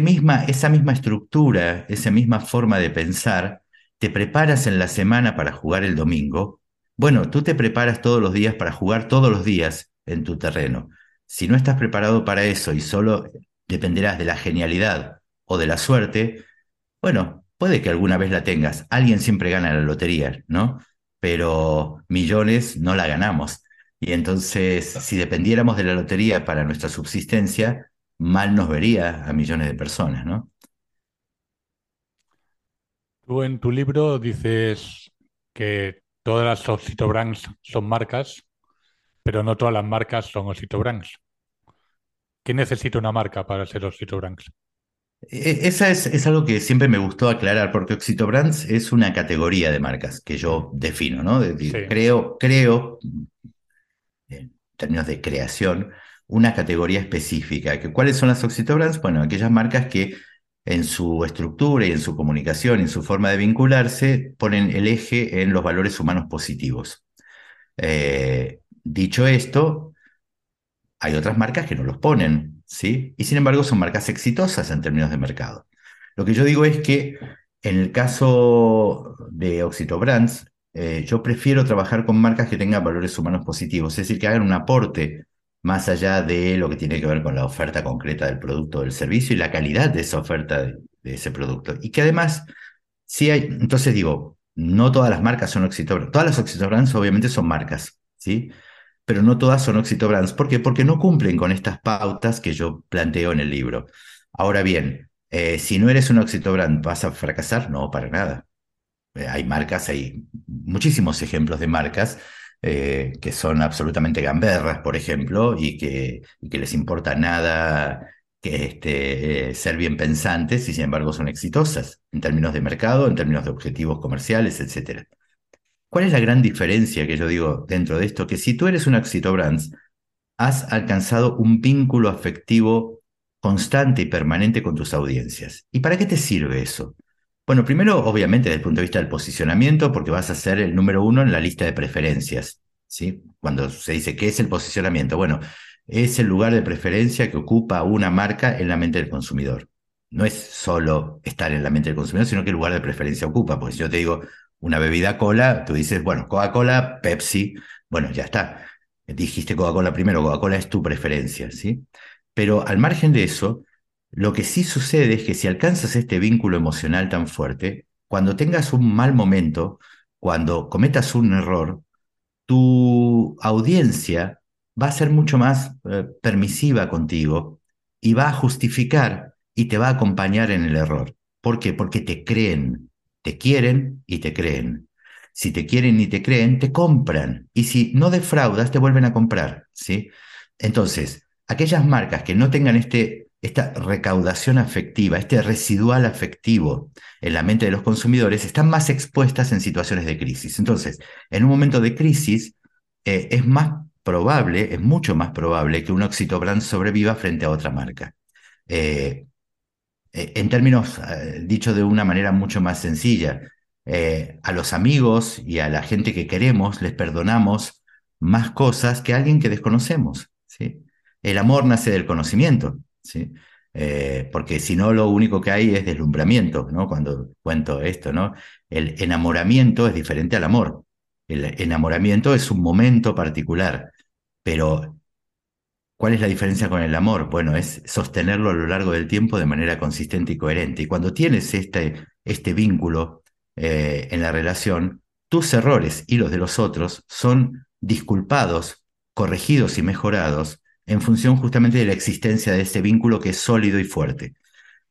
misma, esa misma estructura, esa misma forma de pensar, te preparas en la semana para jugar el domingo. Bueno, tú te preparas todos los días para jugar todos los días en tu terreno. Si no estás preparado para eso y solo dependerás de la genialidad o de la suerte, bueno, puede que alguna vez la tengas. Alguien siempre gana la lotería, ¿no? Pero millones no la ganamos. Y entonces, si dependiéramos de la lotería para nuestra subsistencia, mal nos vería a millones de personas, ¿no? Tú en tu libro dices que todas las Oxito Brands son marcas, pero no todas las marcas son Oxito Brands. ¿Qué necesita una marca para ser Oxito Brands? E, esa es, algo que siempre me gustó aclarar, porque Oxito Brands es una categoría de marcas que yo defino, ¿no? Creo, creo, en términos de creación, una categoría específica. ¿Cuáles son las Oxito Brands? Bueno, aquellas marcas que en su estructura y en su comunicación y en su forma de vincularse ponen el eje en los valores humanos positivos. Eh, dicho esto, hay otras marcas que no los ponen. ¿Sí? Y sin embargo son marcas exitosas en términos de mercado. Lo que yo digo es que en el caso de Oxito Brands, eh, yo prefiero trabajar con marcas que tengan valores humanos positivos, es decir, que hagan un aporte más allá de lo que tiene que ver con la oferta concreta del producto o del servicio y la calidad de esa oferta de, ese producto. Y que además, si hay, entonces digo, no todas las marcas son Oxito Brands, todas las Oxito Brands obviamente son marcas, ¿sí? Pero no todas son Oxito Brands. ¿Por qué? Porque no cumplen con estas pautas que yo planteo en el libro. Ahora bien, eh, si no eres un Oxito Brand, ¿vas a fracasar? No, para nada. Eh, hay marcas, hay muchísimos ejemplos de marcas eh, que son absolutamente gamberras, por ejemplo, y que, que les importa nada que este, ser bien pensantes y sin embargo son exitosas en términos de mercado, en términos de objetivos comerciales, etc. ¿Cuál es la gran diferencia que yo digo dentro de esto? Que si tú eres un Éxito Brands, has alcanzado un vínculo afectivo constante y permanente con tus audiencias. ¿Y para qué te sirve eso? Bueno, primero, obviamente, desde el punto de vista del posicionamiento, porque vas a ser el número uno en la lista de preferencias. ¿sí? Cuando se dice qué es el posicionamiento, bueno, es el lugar de preferencia que ocupa una marca en la mente del consumidor. No es solo estar en la mente del consumidor, sino que el lugar de preferencia ocupa. Porque si yo te digo, una bebida cola, tú dices, bueno, Coca-Cola, Pepsi, bueno, ya está. Dijiste Coca-Cola primero, Coca-Cola es tu preferencia, ¿sí? Pero al margen de eso, lo que sí sucede es que si alcanzas este vínculo emocional tan fuerte, cuando tengas un mal momento, cuando cometas un error, tu audiencia va a ser mucho más eh, permisiva contigo y va a justificar y te va a acompañar en el error. ¿Por qué? Porque te creen, te quieren y te creen. Si te quieren y te creen, te compran. Y si no defraudas, te vuelven a comprar. ¿sí? Entonces, aquellas marcas que no tengan este, esta recaudación afectiva, este residual afectivo en la mente de los consumidores, están más expuestas en situaciones de crisis. Entonces, en un momento de crisis, eh, es más probable, es mucho más probable que un Oxito Brand sobreviva frente a otra marca. Eh, en términos, eh, dicho de una manera mucho más sencilla, eh, a los amigos y a la gente que queremos les perdonamos más cosas que a alguien que desconocemos, ¿sí? El amor nace del conocimiento, ¿sí? Eh, porque si no lo único que hay es deslumbramiento, ¿no? Cuando cuento esto, ¿no? El enamoramiento es diferente al amor. El enamoramiento es un momento particular, pero ¿cuál es la diferencia con el amor? Bueno, es sostenerlo a lo largo del tiempo de manera consistente y coherente. Y cuando tienes este, este vínculo eh, en la relación, tus errores y los de los otros son disculpados, corregidos y mejorados en función justamente de la existencia de ese vínculo que es sólido y fuerte.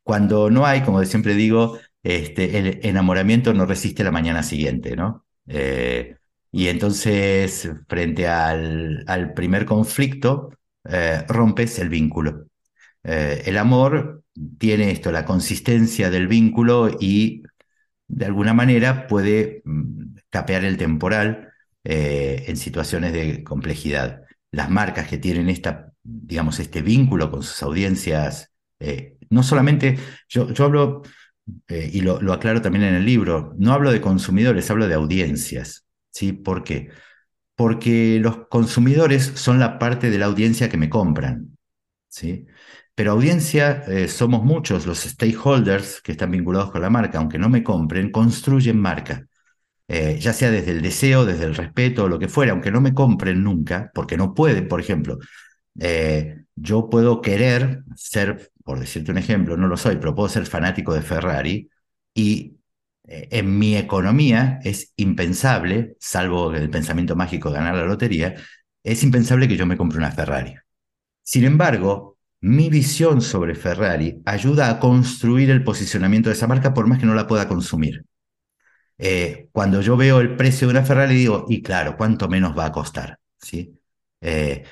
Cuando no hay, como siempre digo, este, el enamoramiento no resiste la mañana siguiente, ¿no? Eh, y entonces, frente al, primer conflicto, eh, rompes el vínculo. Eh, el amor tiene esto, la consistencia del vínculo y de alguna manera puede mm, capear el temporal en situaciones de complejidad las marcas que tienen esta, digamos, este vínculo con sus audiencias, eh, no solamente, yo, yo hablo, eh, y lo, aclaro también en el libro, no hablo de consumidores, hablo de audiencias. ¿sí? ¿Por qué? Los consumidores son la parte de la audiencia que me compran. ¿sí? Pero audiencia, eh, somos muchos, los stakeholders que están vinculados con la marca, aunque no me compren, construyen marca. Eh, ya sea desde el deseo, desde el respeto, lo que fuera, aunque no me compren nunca, porque no pueden, por ejemplo, eh, yo puedo querer ser, por decirte un ejemplo, no lo soy, pero puedo ser fanático de Ferrari y en mi economía es impensable, salvo el pensamiento mágico de ganar la lotería, es impensable que yo me compre una Ferrari. Sin embargo, mi visión sobre Ferrari ayuda a construir el posicionamiento de esa marca por más que no la pueda consumir. Eh, cuando yo veo el precio de una Ferrari digo, y claro, ¿cuánto menos va a costar? ¿Sí? Eh,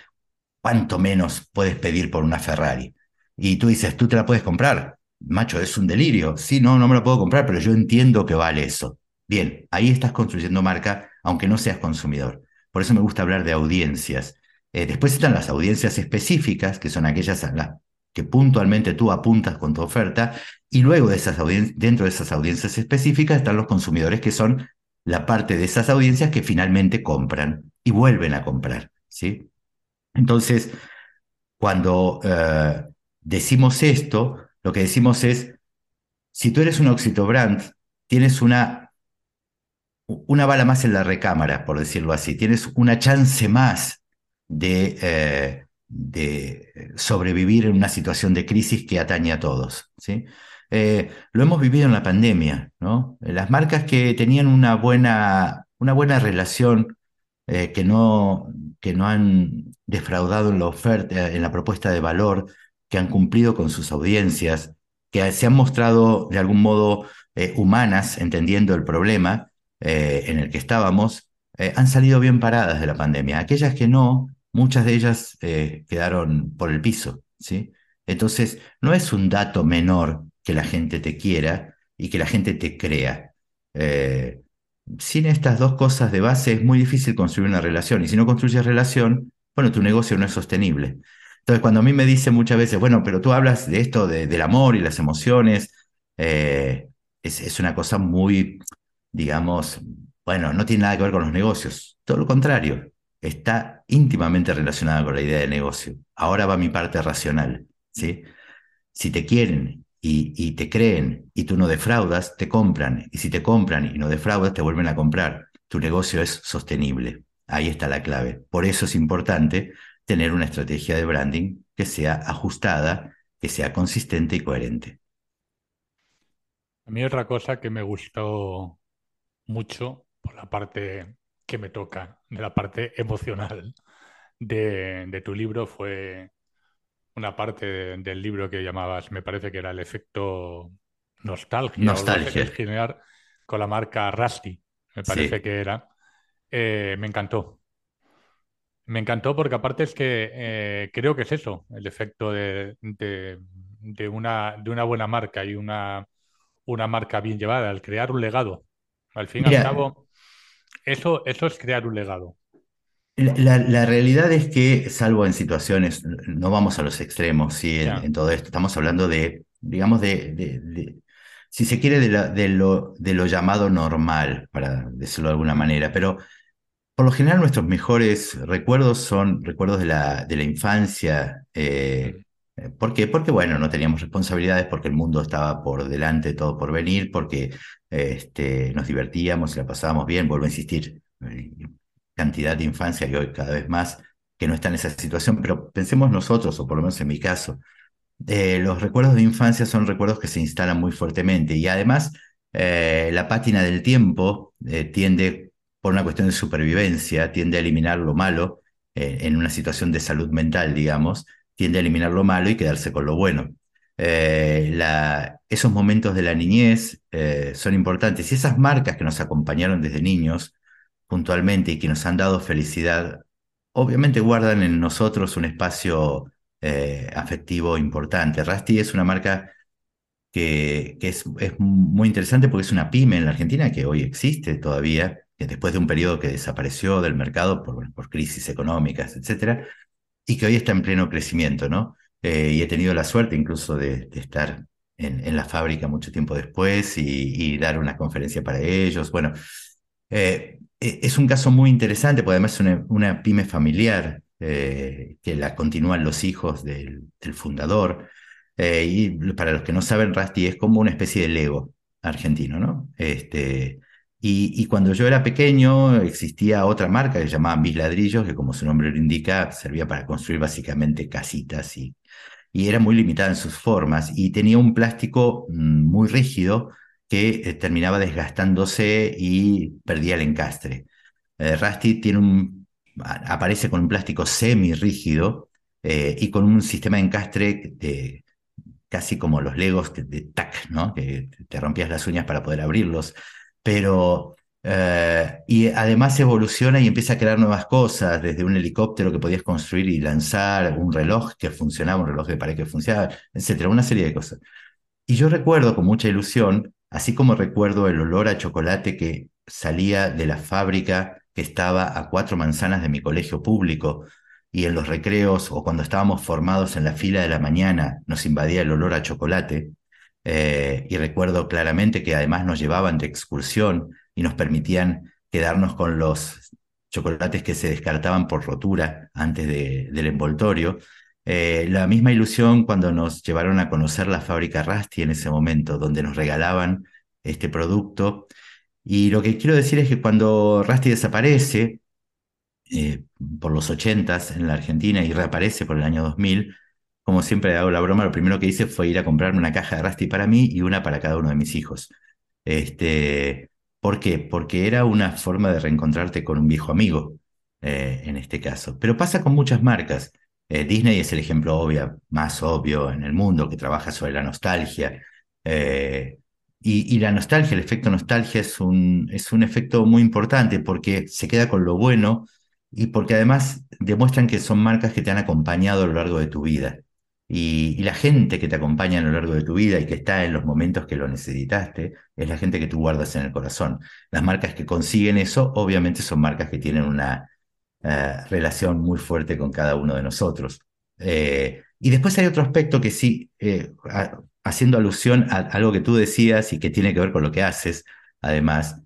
¿Cuánto menos puedes pedir por una Ferrari? Y tú dices, ¿tú te la puedes comprar? Macho, es un delirio. Sí, no, no me la puedo comprar, pero yo entiendo que vale eso. Bien, ahí estás construyendo marca, aunque no seas consumidor. Por eso me gusta hablar de audiencias. Eh, después están las audiencias específicas, que son aquellas a las que puntualmente tú apuntas con tu oferta, y luego de esas dentro de esas audiencias específicas están los consumidores, que son la parte de esas audiencias que finalmente compran y vuelven a comprar. ¿sí? Entonces, cuando eh, decimos esto, lo que decimos es, si tú eres un Oxito Brand, tienes una, una bala más en la recámara, por decirlo así, tienes una chance más de, eh, de sobrevivir en una situación de crisis que atañe a todos. ¿sí? Eh, lo hemos vivido en la pandemia, ¿no? Las marcas que tenían una buena, una buena relación, eh, que, no, que no han defraudado en la oferta, en la propuesta de valor, que han cumplido con sus audiencias, que se han mostrado de algún modo eh, humanas, entendiendo el problema en el que estábamos, han salido bien paradas de la pandemia. Aquellas que no, muchas de ellas quedaron por el piso, ¿sí? Entonces, no es un dato menor que la gente te quiera y que la gente te crea. Eh, sin estas dos cosas de base es muy difícil construir una relación y si no construyes relación, bueno, tu negocio no es sostenible. Entonces, cuando a mí me dicen muchas veces, bueno, pero tú hablas de esto, del amor y las emociones, eh, es, una cosa muy, digamos, bueno, no tiene nada que ver con los negocios, todo lo contrario, está íntimamente relacionada con la idea de negocio. Ahora va mi parte racional, ¿sí? Si te quieren y, te creen y tú no defraudas, te compran. Y si te compran y no defraudas, te vuelven a comprar. Tu negocio es sostenible. Ahí está la clave. Por eso es importante tener una estrategia de branding que sea ajustada, que sea consistente y coherente. A mí otra cosa que me gustó mucho por la parte que me toca, de la parte emocional de tu libro, fue una parte del libro que llamabas, me parece que era el efecto nostalgia, nostalgia. generar con la marca Rusty, me parece que era. Eh, me encantó. Me encantó porque aparte es que eh, creo que es eso, el efecto de, una, de una buena marca y una, una marca bien llevada, el crear un legado. Al fin y al cabo, eso, eso es crear un legado. La, realidad es que, salvo en situaciones, no vamos a los extremos, ¿sí? En, todo esto, estamos hablando de, digamos, de, si se quiere, de, lo, de lo llamado normal, para decirlo de alguna manera, pero por lo general nuestros mejores recuerdos son recuerdos de la, de la infancia. Eh, ¿Por qué? Porque, bueno, no teníamos responsabilidades, porque el mundo estaba por delante, todo por venir, porque este, nos divertíamos, la pasábamos bien, vuelvo a insistir, cantidad de infancia y hoy cada vez más que no está en esa situación, pero pensemos nosotros, o por lo menos en mi caso, eh, los recuerdos de infancia son recuerdos que se instalan muy fuertemente y además eh, la pátina del tiempo eh, tiende, por una cuestión de supervivencia, tiende a eliminar lo malo en una situación de salud mental, digamos, tiende a eliminar lo malo y quedarse con lo bueno. esos momentos de la niñez son importantes y esas marcas que nos acompañaron desde niños puntualmente y que nos han dado felicidad, obviamente guardan en nosotros un espacio eh, afectivo importante. Rusty es una marca que, es, muy interesante porque es una pyme en la Argentina que hoy existe todavía, después de un periodo que desapareció del mercado por, crisis económicas, etcétera, y que hoy está en pleno crecimiento, ¿no? Eh, y he tenido la suerte incluso de, estar en, la fábrica mucho tiempo después y, dar una conferencia para ellos. Bueno, eh, e, es un caso muy interesante, porque además es una, pyme familiar eh, que la continúan los hijos del, fundador. Y para los que no saben, Rusty es como una especie de Lego argentino, ¿no? Este, y, cuando yo era pequeño existía otra marca que se llamaba Ladrillos, que como su nombre lo indica, servía para construir básicamente casitas y, era muy limitada en sus formas y tenía un plástico mm, muy rígido que eh, terminaba desgastándose y perdía el encastre. Rusty tiene un aparece con un plástico semi-rígido eh, y con un sistema de encastre casi como los legos de, tac, ¿no? que te rompías las uñas para poder abrirlos. Pero, eh, y además evoluciona y empieza a crear nuevas cosas, desde un helicóptero que podías construir y lanzar, un reloj que funcionaba, un reloj de pared que funcionaba, etcétera, una serie de cosas. Y yo recuerdo con mucha ilusión, así como recuerdo el olor a chocolate que salía de la fábrica que estaba a cuatro manzanas de mi colegio público y en los recreos o cuando estábamos formados en la fila de la mañana nos invadía el olor a chocolate. Eh, y recuerdo claramente que además nos llevaban de excursión y nos permitían quedarnos con los chocolates que se descartaban por rotura antes del envoltorio. Eh, la misma ilusión cuando nos llevaron a conocer la fábrica Rasti en ese momento, donde nos regalaban este producto y lo que quiero decir es que cuando Rusty desaparece eh, por los 80 en la Argentina y reaparece por el año 2000, como siempre hago la broma, lo primero que hice fue ir a comprarme una caja de Rusty para mí y una para cada uno de mis hijos. Este, ¿Por qué? Porque era una forma de reencontrarte con un viejo amigo, eh, en este caso. Pero pasa con muchas marcas. Eh, Disney es el ejemplo obvio, más obvio en el mundo, que trabaja sobre la nostalgia. Y, la nostalgia, el efecto nostalgia es un efecto muy importante porque se queda con lo bueno y porque además demuestran que son marcas que te han acompañado a lo largo de tu vida. Y, la gente que te acompaña a lo largo de tu vida y que está en los momentos que lo necesitaste, es la gente que tú guardas en el corazón. Las marcas que consiguen eso, obviamente son marcas que tienen una eh, relación muy fuerte con cada uno de nosotros. Eh, y después hay otro aspecto que sí, eh, haciendo alusión a algo que tú decías y que tiene que ver con lo que haces, además,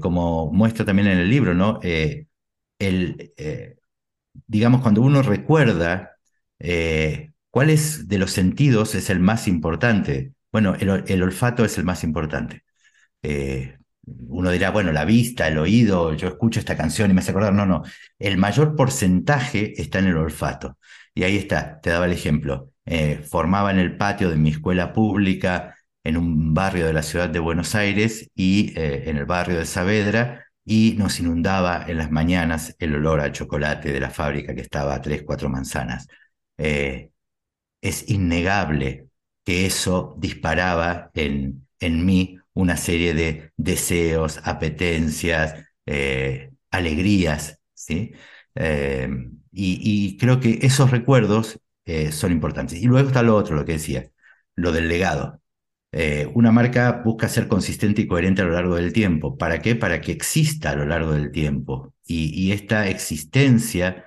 como muestro también en el libro, ¿no? El, digamos, cuando uno recuerda cuál es de los sentidos es el más importante. Bueno, el, olfato es el más importante. uno dirá, bueno, la vista, el oído, yo escucho esta canción y me hace acordar, no, no, el mayor porcentaje está en el olfato. Y ahí está, te daba el ejemplo. Eh, formaba en el patio de mi escuela pública en un barrio de la ciudad de Buenos Aires y eh, en el barrio de Saavedra y nos inundaba en las mañanas el olor a chocolate de la fábrica que estaba a tres, cuatro manzanas. Eh, es innegable que eso disparaba en, en mí una serie de deseos, apetencias, alegrías, ¿sí? y, creo que esos recuerdos eh, son importantes. Y luego está lo otro, lo que decía, lo del legado. Eh, una marca busca ser consistente y coherente a lo largo del tiempo. ¿Para qué? Para que exista a lo largo del tiempo. Y, esta existencia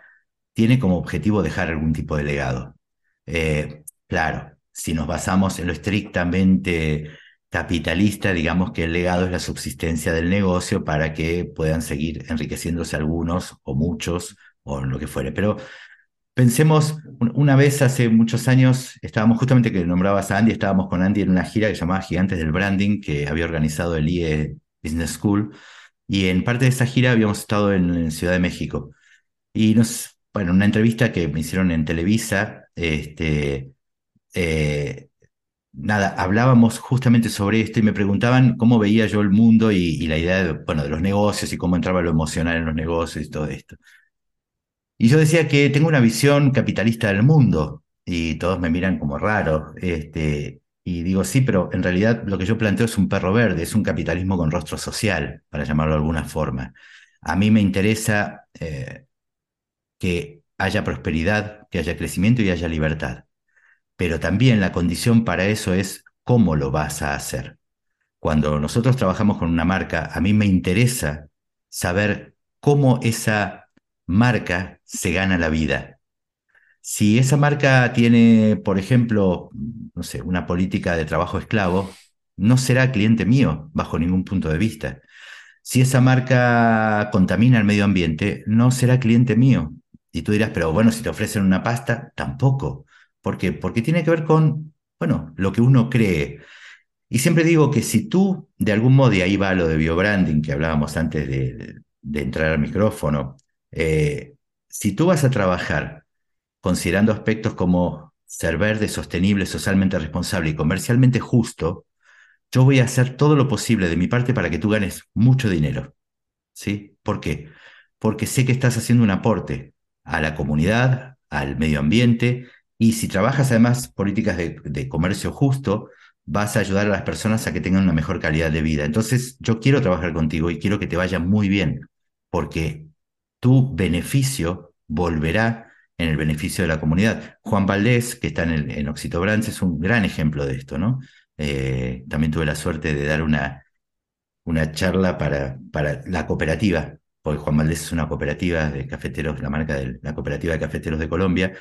tiene como objetivo dejar algún tipo de legado. Eh, claro, si nos basamos en lo estrictamente capitalista, digamos que el legado es la subsistencia del negocio para que puedan seguir enriqueciéndose algunos o muchos o lo que fuere. Pero pensemos, una vez hace muchos años, estábamos justamente que nombrabas a Andy, estábamos con Andy en una gira que llamaba Gigantes del Branding, que había organizado el IE Business School, y en parte de esa gira habíamos estado en, Ciudad de México. Y nos, bueno, una entrevista que me hicieron en Televisa, este, eh, nada, hablábamos justamente sobre esto y me preguntaban cómo veía yo el mundo y, la idea de, bueno, de los negocios y cómo entraba lo emocional en los negocios y todo esto. Y yo decía que tengo una visión capitalista del mundo y todos me miran como raro. Este, y digo, sí, pero en realidad lo que yo planteo es un perro verde, es un capitalismo con rostro social, para llamarlo de alguna forma. A mí me interesa eh, que haya prosperidad, que haya crecimiento y haya libertad. Pero también la condición para eso es cómo lo vas a hacer. Cuando nosotros trabajamos con una marca, a mí me interesa saber cómo esa marca se gana la vida. Si esa marca tiene, por ejemplo, no sé, una política de trabajo esclavo, no será cliente mío bajo ningún punto de vista. Si esa marca contamina el medio ambiente, no será cliente mío. Y tú dirás, pero bueno, si te ofrecen una pasta, tampoco. ¿Por qué? Porque tiene que ver con, bueno, lo que uno cree. Y siempre digo que si tú, de algún modo, y ahí va lo de biobranding que hablábamos antes de, entrar al micrófono, eh, si tú vas a trabajar considerando aspectos como ser verde, sostenible, socialmente responsable y comercialmente justo, yo voy a hacer todo lo posible de mi parte para que tú ganes mucho dinero. ¿Sí? ¿Por qué? Porque sé que estás haciendo un aporte a la comunidad, al medio ambiente, y si trabajas además políticas de, comercio justo, vas a ayudar a las personas a que tengan una mejor calidad de vida. Entonces, yo quiero trabajar contigo y quiero que te vaya muy bien, porque tu beneficio volverá en el beneficio de la comunidad. Juan Valdés, que está en es un gran ejemplo de esto, ¿no? Eh, también tuve la suerte de dar una, una charla para, para la cooperativa, porque Juan Valdés es una cooperativa de cafeteros, la marca de la cooperativa de cafeteros de Colombia,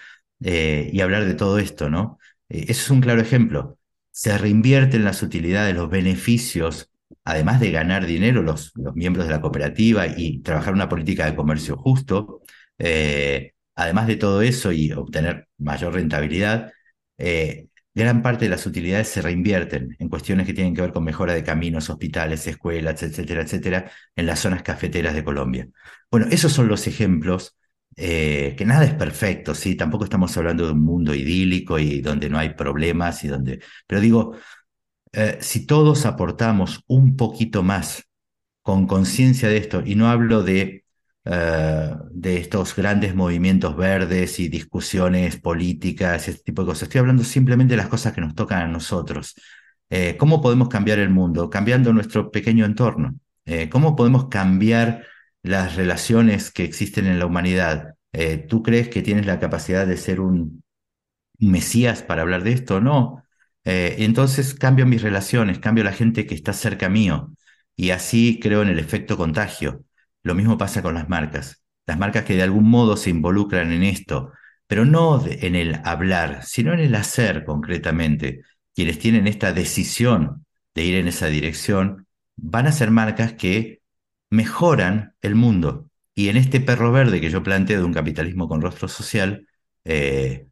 eh, y hablar de todo esto, ¿no? Eh, eso es un claro ejemplo. Se reinvierten las utilidades, los beneficios, además de ganar dinero los, los miembros de la cooperativa y trabajar una política de comercio justo, además de todo eso y obtener mayor rentabilidad, eh, gran parte de las utilidades se reinvierten en cuestiones que tienen que ver con mejora de caminos, hospitales, escuelas, etcétera, etcétera, en las zonas cafeteras de Colombia. Bueno, esos son los ejemplos, eh, que nada es perfecto, ¿sí? Tampoco estamos hablando de un mundo idílico y donde no hay problemas y donde... Pero digo, eh, si todos aportamos un poquito más con conciencia de esto, y no hablo de eh, de estos grandes movimientos verdes y discusiones políticas y este tipo de cosas. Estoy hablando simplemente de las cosas que nos tocan a nosotros. Eh, ¿Cómo podemos cambiar el mundo? Cambiando nuestro pequeño entorno. Eh, ¿Cómo podemos cambiar las relaciones que existen en la humanidad? ¿Tú crees que tienes la capacidad de ser un, mesías para hablar de esto? No. entonces cambio mis relaciones, cambio la gente que está cerca mío y así creo en el efecto contagio. Lo mismo pasa con las marcas. Las marcas que de algún modo se involucran en esto, pero no en el hablar, sino en el hacer concretamente. Quienes tienen esta decisión de ir en esa dirección van a ser marcas que mejoran el mundo. Y en este perro verde que yo planteo de un capitalismo con rostro social, eh,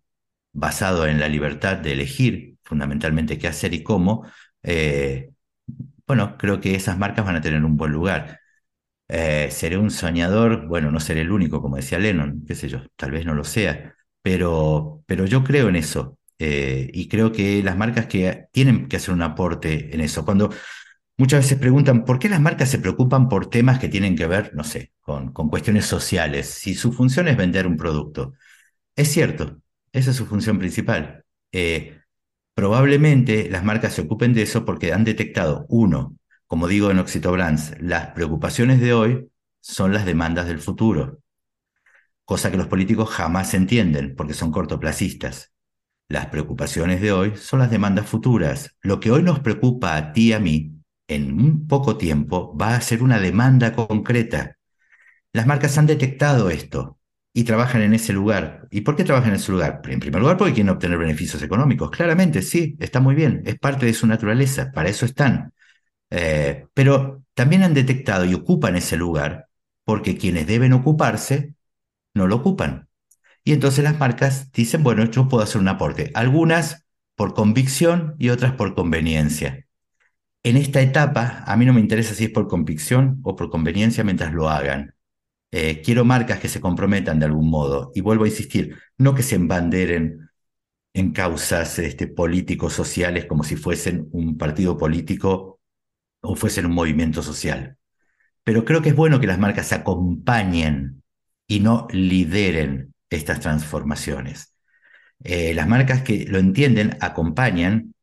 basado en la libertad de elegir fundamentalmente qué hacer y cómo, eh, bueno, creo que esas marcas van a tener un buen lugar. Eh, ¿Seré un soñador? Bueno, no seré el único, como decía Lennon, qué sé yo, tal vez no lo sea, pero, pero yo creo en eso eh, y creo que las marcas que tienen que hacer un aporte en eso. Cuando muchas veces preguntan por qué las marcas se preocupan por temas que tienen que ver, no sé, con, con cuestiones sociales, si su función es vender un producto. Es cierto, esa es su función principal. Eh, probablemente las marcas se ocupen de eso porque han detectado, uno, como digo en Oxitobrands, las preocupaciones de hoy son las demandas del futuro, cosa que los políticos jamás entienden porque son cortoplacistas. Las preocupaciones de hoy son las demandas futuras. Lo que hoy nos preocupa a ti y a mí, en un poco tiempo, va a ser una demanda concreta. Las marcas han detectado esto y trabajan en ese lugar. ¿Y por qué trabajan en ese lugar? En primer lugar, porque quieren obtener beneficios económicos. Claramente, sí, está muy bien, es parte de su naturaleza, para eso están. Eh, pero también han detectado y ocupan ese lugar porque quienes deben ocuparse no lo ocupan. Y entonces las marcas dicen, bueno, yo puedo hacer un aporte. Algunas por convicción y otras por conveniencia. En esta etapa, a mí no me interesa si es por convicción o por conveniencia mientras lo hagan. Eh, quiero marcas que se comprometan de algún modo. Y vuelvo a insistir, no que se embanderen en causas este, políticos sociales como si fuesen un partido político o fuesen un movimiento social. Pero creo que es bueno que las marcas acompañen y no lideren estas transformaciones. Eh, las marcas que lo entienden acompañan,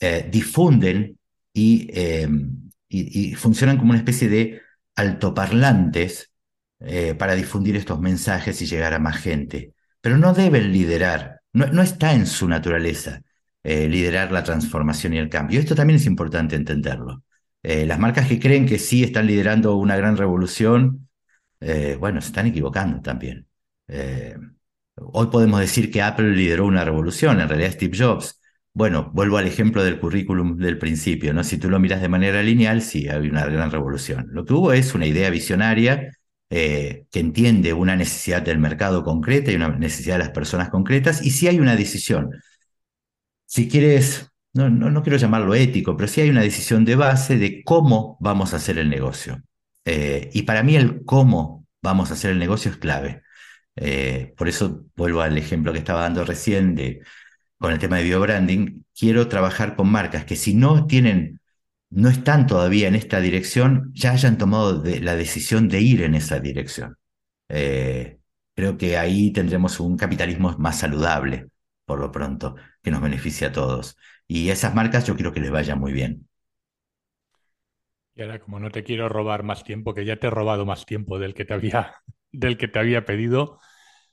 eh, difunden em, y, funcionan como una especie de altoparlantes eh, para difundir estos mensajes y llegar a más gente. Pero no deben liderar, no, está en su naturaleza liderar la transformación y el cambio. Esto también es importante entenderlo. Eh, las marcas que creen que sí están liderando una gran revolución, bueno, se están equivocando también. hoy podemos decir que Apple lideró una revolución, en realidad Steve Jobs. Bueno, vuelvo al ejemplo del currículum del principio, ¿no? Si tú lo miras de manera lineal, sí, hay una gran revolución. Lo que hubo es una idea visionaria eh, que entiende una necesidad del mercado concreta y una necesidad de las personas concretas, y si hay una decisión, si quieres, no, no, quiero llamarlo ético, pero si hay una decisión de base de cómo vamos a hacer el negocio. Eh, y para mí el cómo vamos a hacer el negocio es clave. Eh, por eso vuelvo al ejemplo que estaba dando recién de, con el tema de biobranding. Quiero trabajar con marcas que si no tienen no están todavía en esta dirección, ya hayan tomado la decisión de ir en esa dirección. Eh, creo que ahí tendremos un capitalismo más saludable, por lo pronto, que nos beneficia a todos. Y esas marcas yo quiero que les vaya muy bien. Y ahora, como no te quiero robar más tiempo, que ya te he robado más tiempo del que te había, del que te había pedido,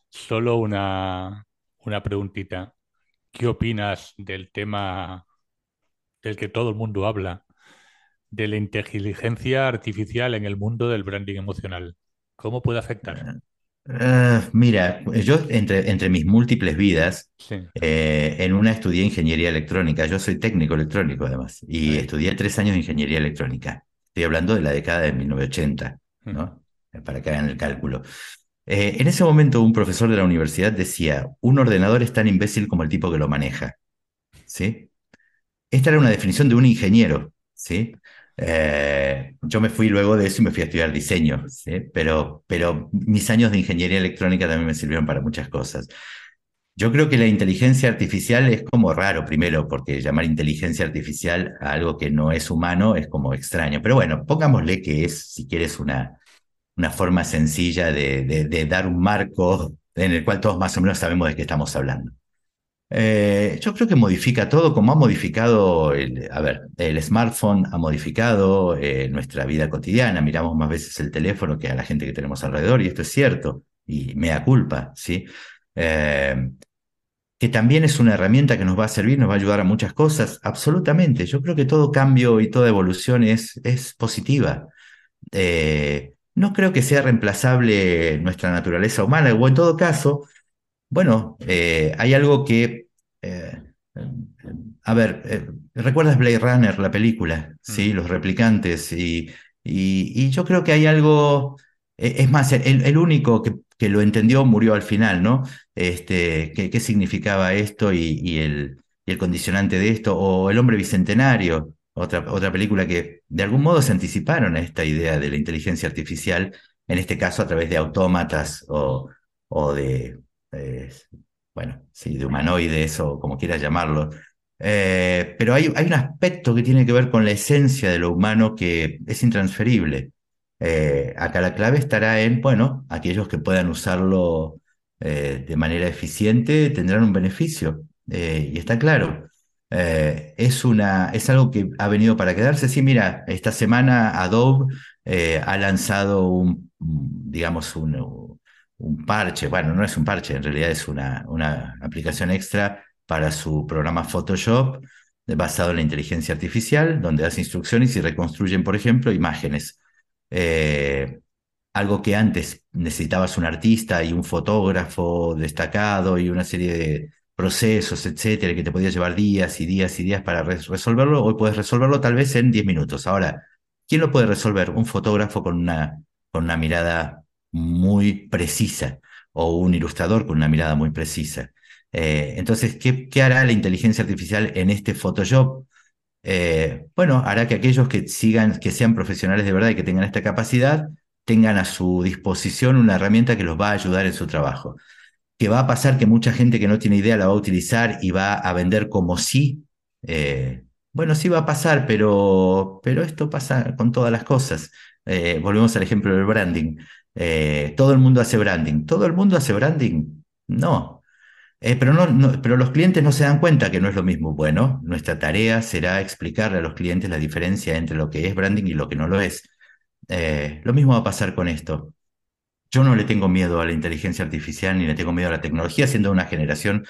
solo una, una preguntita. ¿Qué opinas del tema del que todo el mundo habla, de la inteligencia artificial en el mundo del branding emocional? ¿Cómo puede afectar? Uh, mira, yo entre, entre mis múltiples vidas, eh, en una estudié ingeniería electrónica, yo soy técnico electrónico además, y estudié tres años de ingeniería electrónica. Estoy hablando de la década de 1980, ¿no? Para que hagan el cálculo. Eh, en ese momento un profesor de la universidad decía, un ordenador es tan imbécil como el tipo que lo maneja. ¿Sí? Esta era una definición de un ingeniero, ¿sí? Eh, yo me fui luego de eso y me fui a estudiar diseño, pero, pero mis años de ingeniería electrónica también me sirvieron para muchas cosas. Yo creo que la inteligencia artificial es como raro, primero, porque llamar inteligencia artificial a algo que no es humano es como extraño. Pero bueno, pongámosle que es, si quieres, una, una forma sencilla de, de dar un marco en el cual todos más o menos sabemos de qué estamos hablando. Eh, yo creo que modifica todo, como ha modificado, el, a ver, el smartphone ha modificado eh, nuestra vida cotidiana, miramos más veces el teléfono que a la gente que tenemos alrededor, y esto es cierto, y me da culpa, ¿sí? Eh, que también es una herramienta que nos va a servir, nos va a ayudar a muchas cosas, absolutamente. Yo creo que todo cambio y toda evolución es, es positiva. no creo que sea reemplazable nuestra naturaleza humana, o en todo caso, bueno, hay algo que a ver, eh, ¿recuerdas Blade Runner, la película? Sí, mm. los replicantes. Y, y, yo creo que hay algo. E, es más, el, único que, que, lo entendió murió al final, ¿no? Este, ¿qué, significaba esto y, el, el, condicionante de esto? O El hombre bicentenario, otra, otra película que de algún modo se anticiparon a esta idea de la inteligencia artificial, en este caso a través de autómatas o, o de eh, bueno, sí, de humanoides o como quieras llamarlo. Eh, pero hay, hay, un aspecto que tiene que ver con la esencia de lo humano que es intransferible. Eh, acá la clave estará en, bueno, aquellos que puedan usarlo eh, de manera eficiente tendrán un beneficio. y está claro. es, una, es algo que ha venido para quedarse. Sí, mira, esta semana Adobe ha lanzado un, digamos, un, un parche, bueno, no es un parche, en realidad es una, una aplicación extra para su programa Photoshop basado en la inteligencia artificial, donde hace instrucciones y reconstruyen, por ejemplo, imágenes. Eh, algo que antes necesitabas un artista y un fotógrafo destacado y una serie de procesos, etcétera, que te podía llevar días y días y días para resolverlo, hoy puedes resolverlo tal vez en 10 minutos. Ahora, ¿quién lo puede resolver? Un fotógrafo con una, con una mirada muy precisa o un ilustrador con una mirada muy precisa. Eh, entonces, ¿qué, ¿qué, hará la inteligencia artificial en este Photoshop? Eh, bueno, hará que aquellos que sigan, que sean profesionales de verdad y que tengan esta capacidad, tengan a su disposición una herramienta que los va a ayudar en su trabajo. Que va a pasar que mucha gente que no tiene idea la va a utilizar y va a vender como sí. Eh, bueno, sí va a pasar, pero, pero esto pasa con todas las cosas. Volvemos al ejemplo del branding. Eh, todo el mundo hace branding. ¿Todo el mundo hace branding? No. pero, no, pero los clientes no se dan cuenta que no es lo mismo. Bueno, nuestra tarea será explicarle a los clientes la diferencia entre lo que es branding y lo que no lo es. Eh, lo mismo va a pasar con esto. Yo no le tengo miedo a la inteligencia artificial ni le tengo miedo a la tecnología, siendo una generación,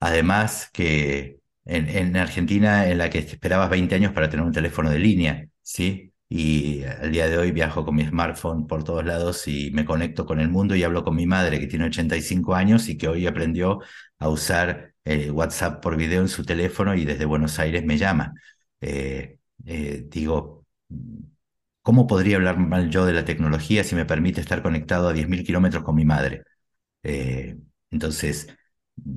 además, que en, Argentina en la que esperabas 20 años para tener un teléfono de línea, ¿sí? Y al día de hoy viajo con mi smartphone por todos lados y me conecto con el mundo y hablo con mi madre que tiene 85 años y que hoy aprendió a usar eh, WhatsApp por video en su teléfono y desde Buenos Aires me llama. Eh, digo, ¿Cómo podría hablar mal yo de la tecnología si me permite estar conectado a 10.000 kilómetros con mi madre? Eh, entonces,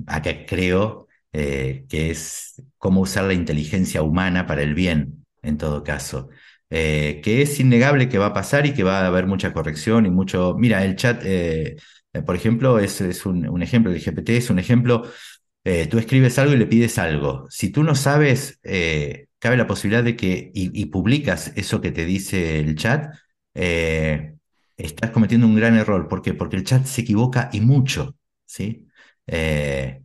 acá creo eh, que es cómo usar la inteligencia humana para el bien, en todo caso. Eh, que es innegable que va a pasar y que va a haber mucha corrección y mucho... Mira, el chat, por ejemplo, es, es un, ejemplo, el GPT es un ejemplo, tú escribes algo y le pides algo. Si tú no sabes cabe la posibilidad de que, y, publicas eso que te dice el chat, eh, estás cometiendo un gran error. ¿Por qué? Porque el chat se equivoca y mucho, ¿sí? Eh,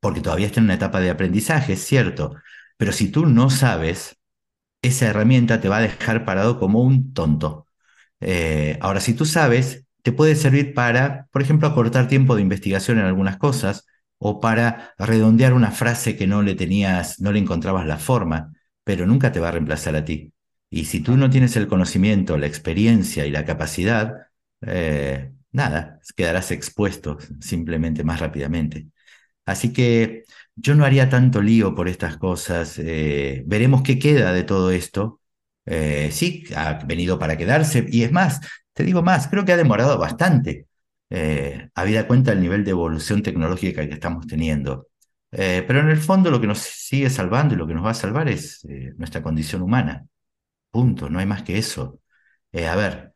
porque todavía está en una etapa de aprendizaje, es cierto. Pero si tú no sabes, esa herramienta te va a dejar parado como un tonto. Eh, ahora, si tú sabes, te puede servir para, por ejemplo, acortar tiempo de investigación en algunas cosas, o para redondear una frase que no le tenías, no le encontrabas la forma, pero nunca te va a reemplazar a ti. Y si tú no tienes el conocimiento, la experiencia y la capacidad, eh, nada, quedarás expuesto simplemente más rápidamente. Así que yo no haría tanto lío por estas cosas. Eh, veremos qué queda de todo esto. Eh, sí, ha venido para quedarse. Y es más, te digo más, creo que ha demorado bastante eh, habida cuenta del nivel de evolución tecnológica que estamos teniendo. Eh, pero en el fondo lo que nos sigue salvando y lo que nos va a salvar es nuestra condición humana. Punto, no hay más que eso. a ver,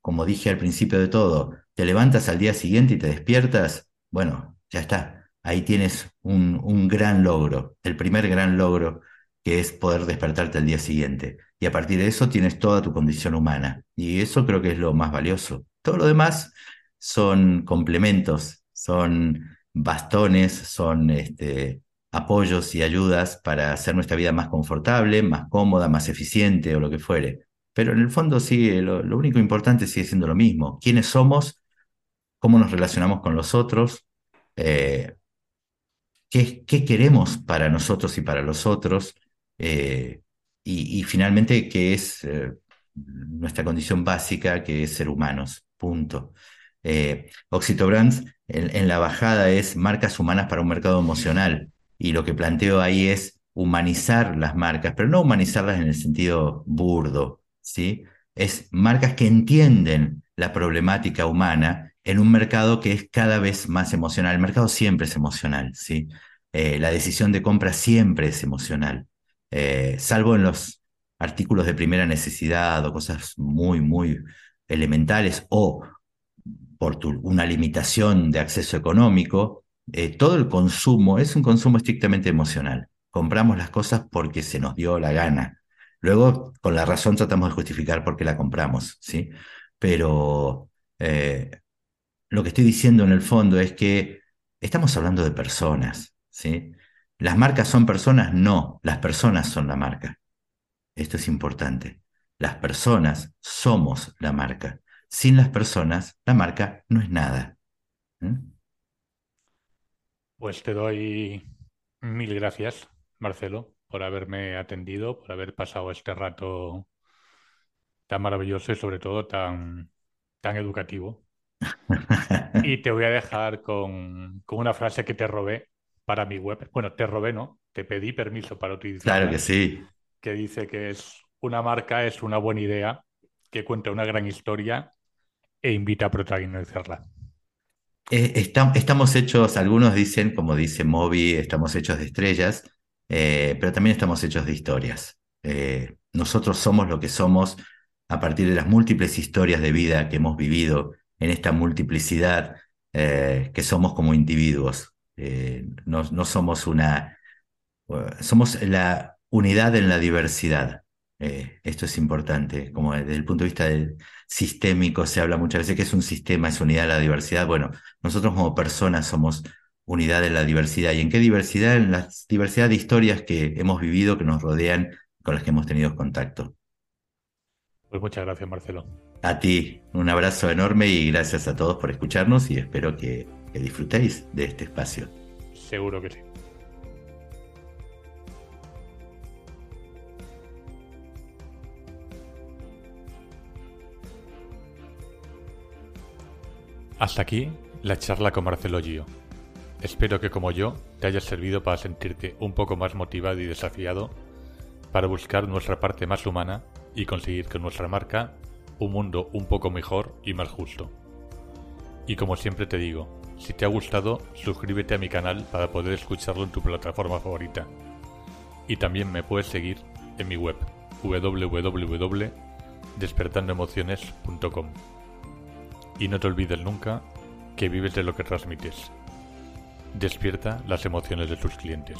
como dije al principio de todo, te levantas al día siguiente y te despiertas, bueno, ya está. Ahí tienes un, gran logro, el primer gran logro que es poder despertarte al día siguiente. Y a partir de eso tienes toda tu condición humana. Y eso creo que es lo más valioso. Todo lo demás son complementos, son bastones, son este, apoyos y ayudas para hacer nuestra vida más confortable, más cómoda, más eficiente o lo que fuere. Pero en el fondo sí, lo, único importante sigue siendo lo mismo. ¿Quiénes somos? ¿Cómo nos relacionamos con los otros? Eh, ¿qué, queremos para nosotros y para los otros? Eh, y, finalmente, ¿qué es eh, nuestra condición básica, que es ser humanos? Punto. Eh, Oxitobrands en, la bajada es marcas humanas para un mercado emocional y lo que planteo ahí es humanizar las marcas, pero no humanizarlas en el sentido burdo, ¿sí? Es marcas que entienden la problemática humana en un mercado que es cada vez más emocional. El mercado siempre es emocional, ¿sí? Eh, la decisión de compra siempre es emocional, eh, salvo en los artículos de primera necesidad o cosas muy, muy elementales o por una limitación de acceso económico, eh, todo el consumo es un consumo estrictamente emocional. Compramos las cosas porque se nos dio la gana. Luego, con la razón, tratamos de justificar por qué la compramos, ¿sí? Pero lo que estoy diciendo en el fondo es que estamos hablando de personas, ¿sí? ¿Las marcas son personas? No, las personas son la marca. Esto es importante. Las personas somos la marca. Sin las personas, la marca no es nada. ¿Mm? Pues te doy mil gracias, Marcelo, por haberme atendido, por haber pasado este rato tan maravilloso y sobre todo tan, tan educativo. y te voy a dejar con, con, una frase que te robé para mi web. Bueno, te robé, ¿no? Te pedí permiso para utilizarla. Claro que sí. Que dice que es una marca, es una buena idea, que cuenta una gran historia e invita a protagonizarla. Eh, estamos hechos, algunos dicen, como dice Moby, estamos hechos de estrellas, eh, pero también estamos hechos de historias. Eh, nosotros somos lo que somos a partir de las múltiples historias de vida que hemos vivido en esta multiplicidad que somos como individuos. No, no, somos una, somos la unidad en la diversidad. Eh, esto es importante, como desde el punto de vista del sistémico se habla muchas veces que es un sistema, es unidad de la diversidad. Bueno, nosotros como personas somos unidad de la diversidad. ¿Y en qué diversidad? En la diversidad de historias que hemos vivido, que nos rodean, con las que hemos tenido contacto. Pues muchas gracias, Marcelo. A ti, un abrazo enorme y gracias a todos por escucharnos y espero que disfrutéis de este espacio. Seguro que sí. Hasta aquí la charla con Marcelo Gio. Espero que como yo te haya servido para sentirte un poco más motivado y desafiado para buscar nuestra parte más humana y conseguir con nuestra marca un mundo un poco mejor y más justo. Y como siempre te digo, si te ha gustado, suscríbete a mi canal para poder escucharlo en tu plataforma favorita. Y también me puedes seguir en mi web www.despertandoemociones.com. Y no te olvides nunca que vives de lo que transmites. Despierta las emociones de tus clientes.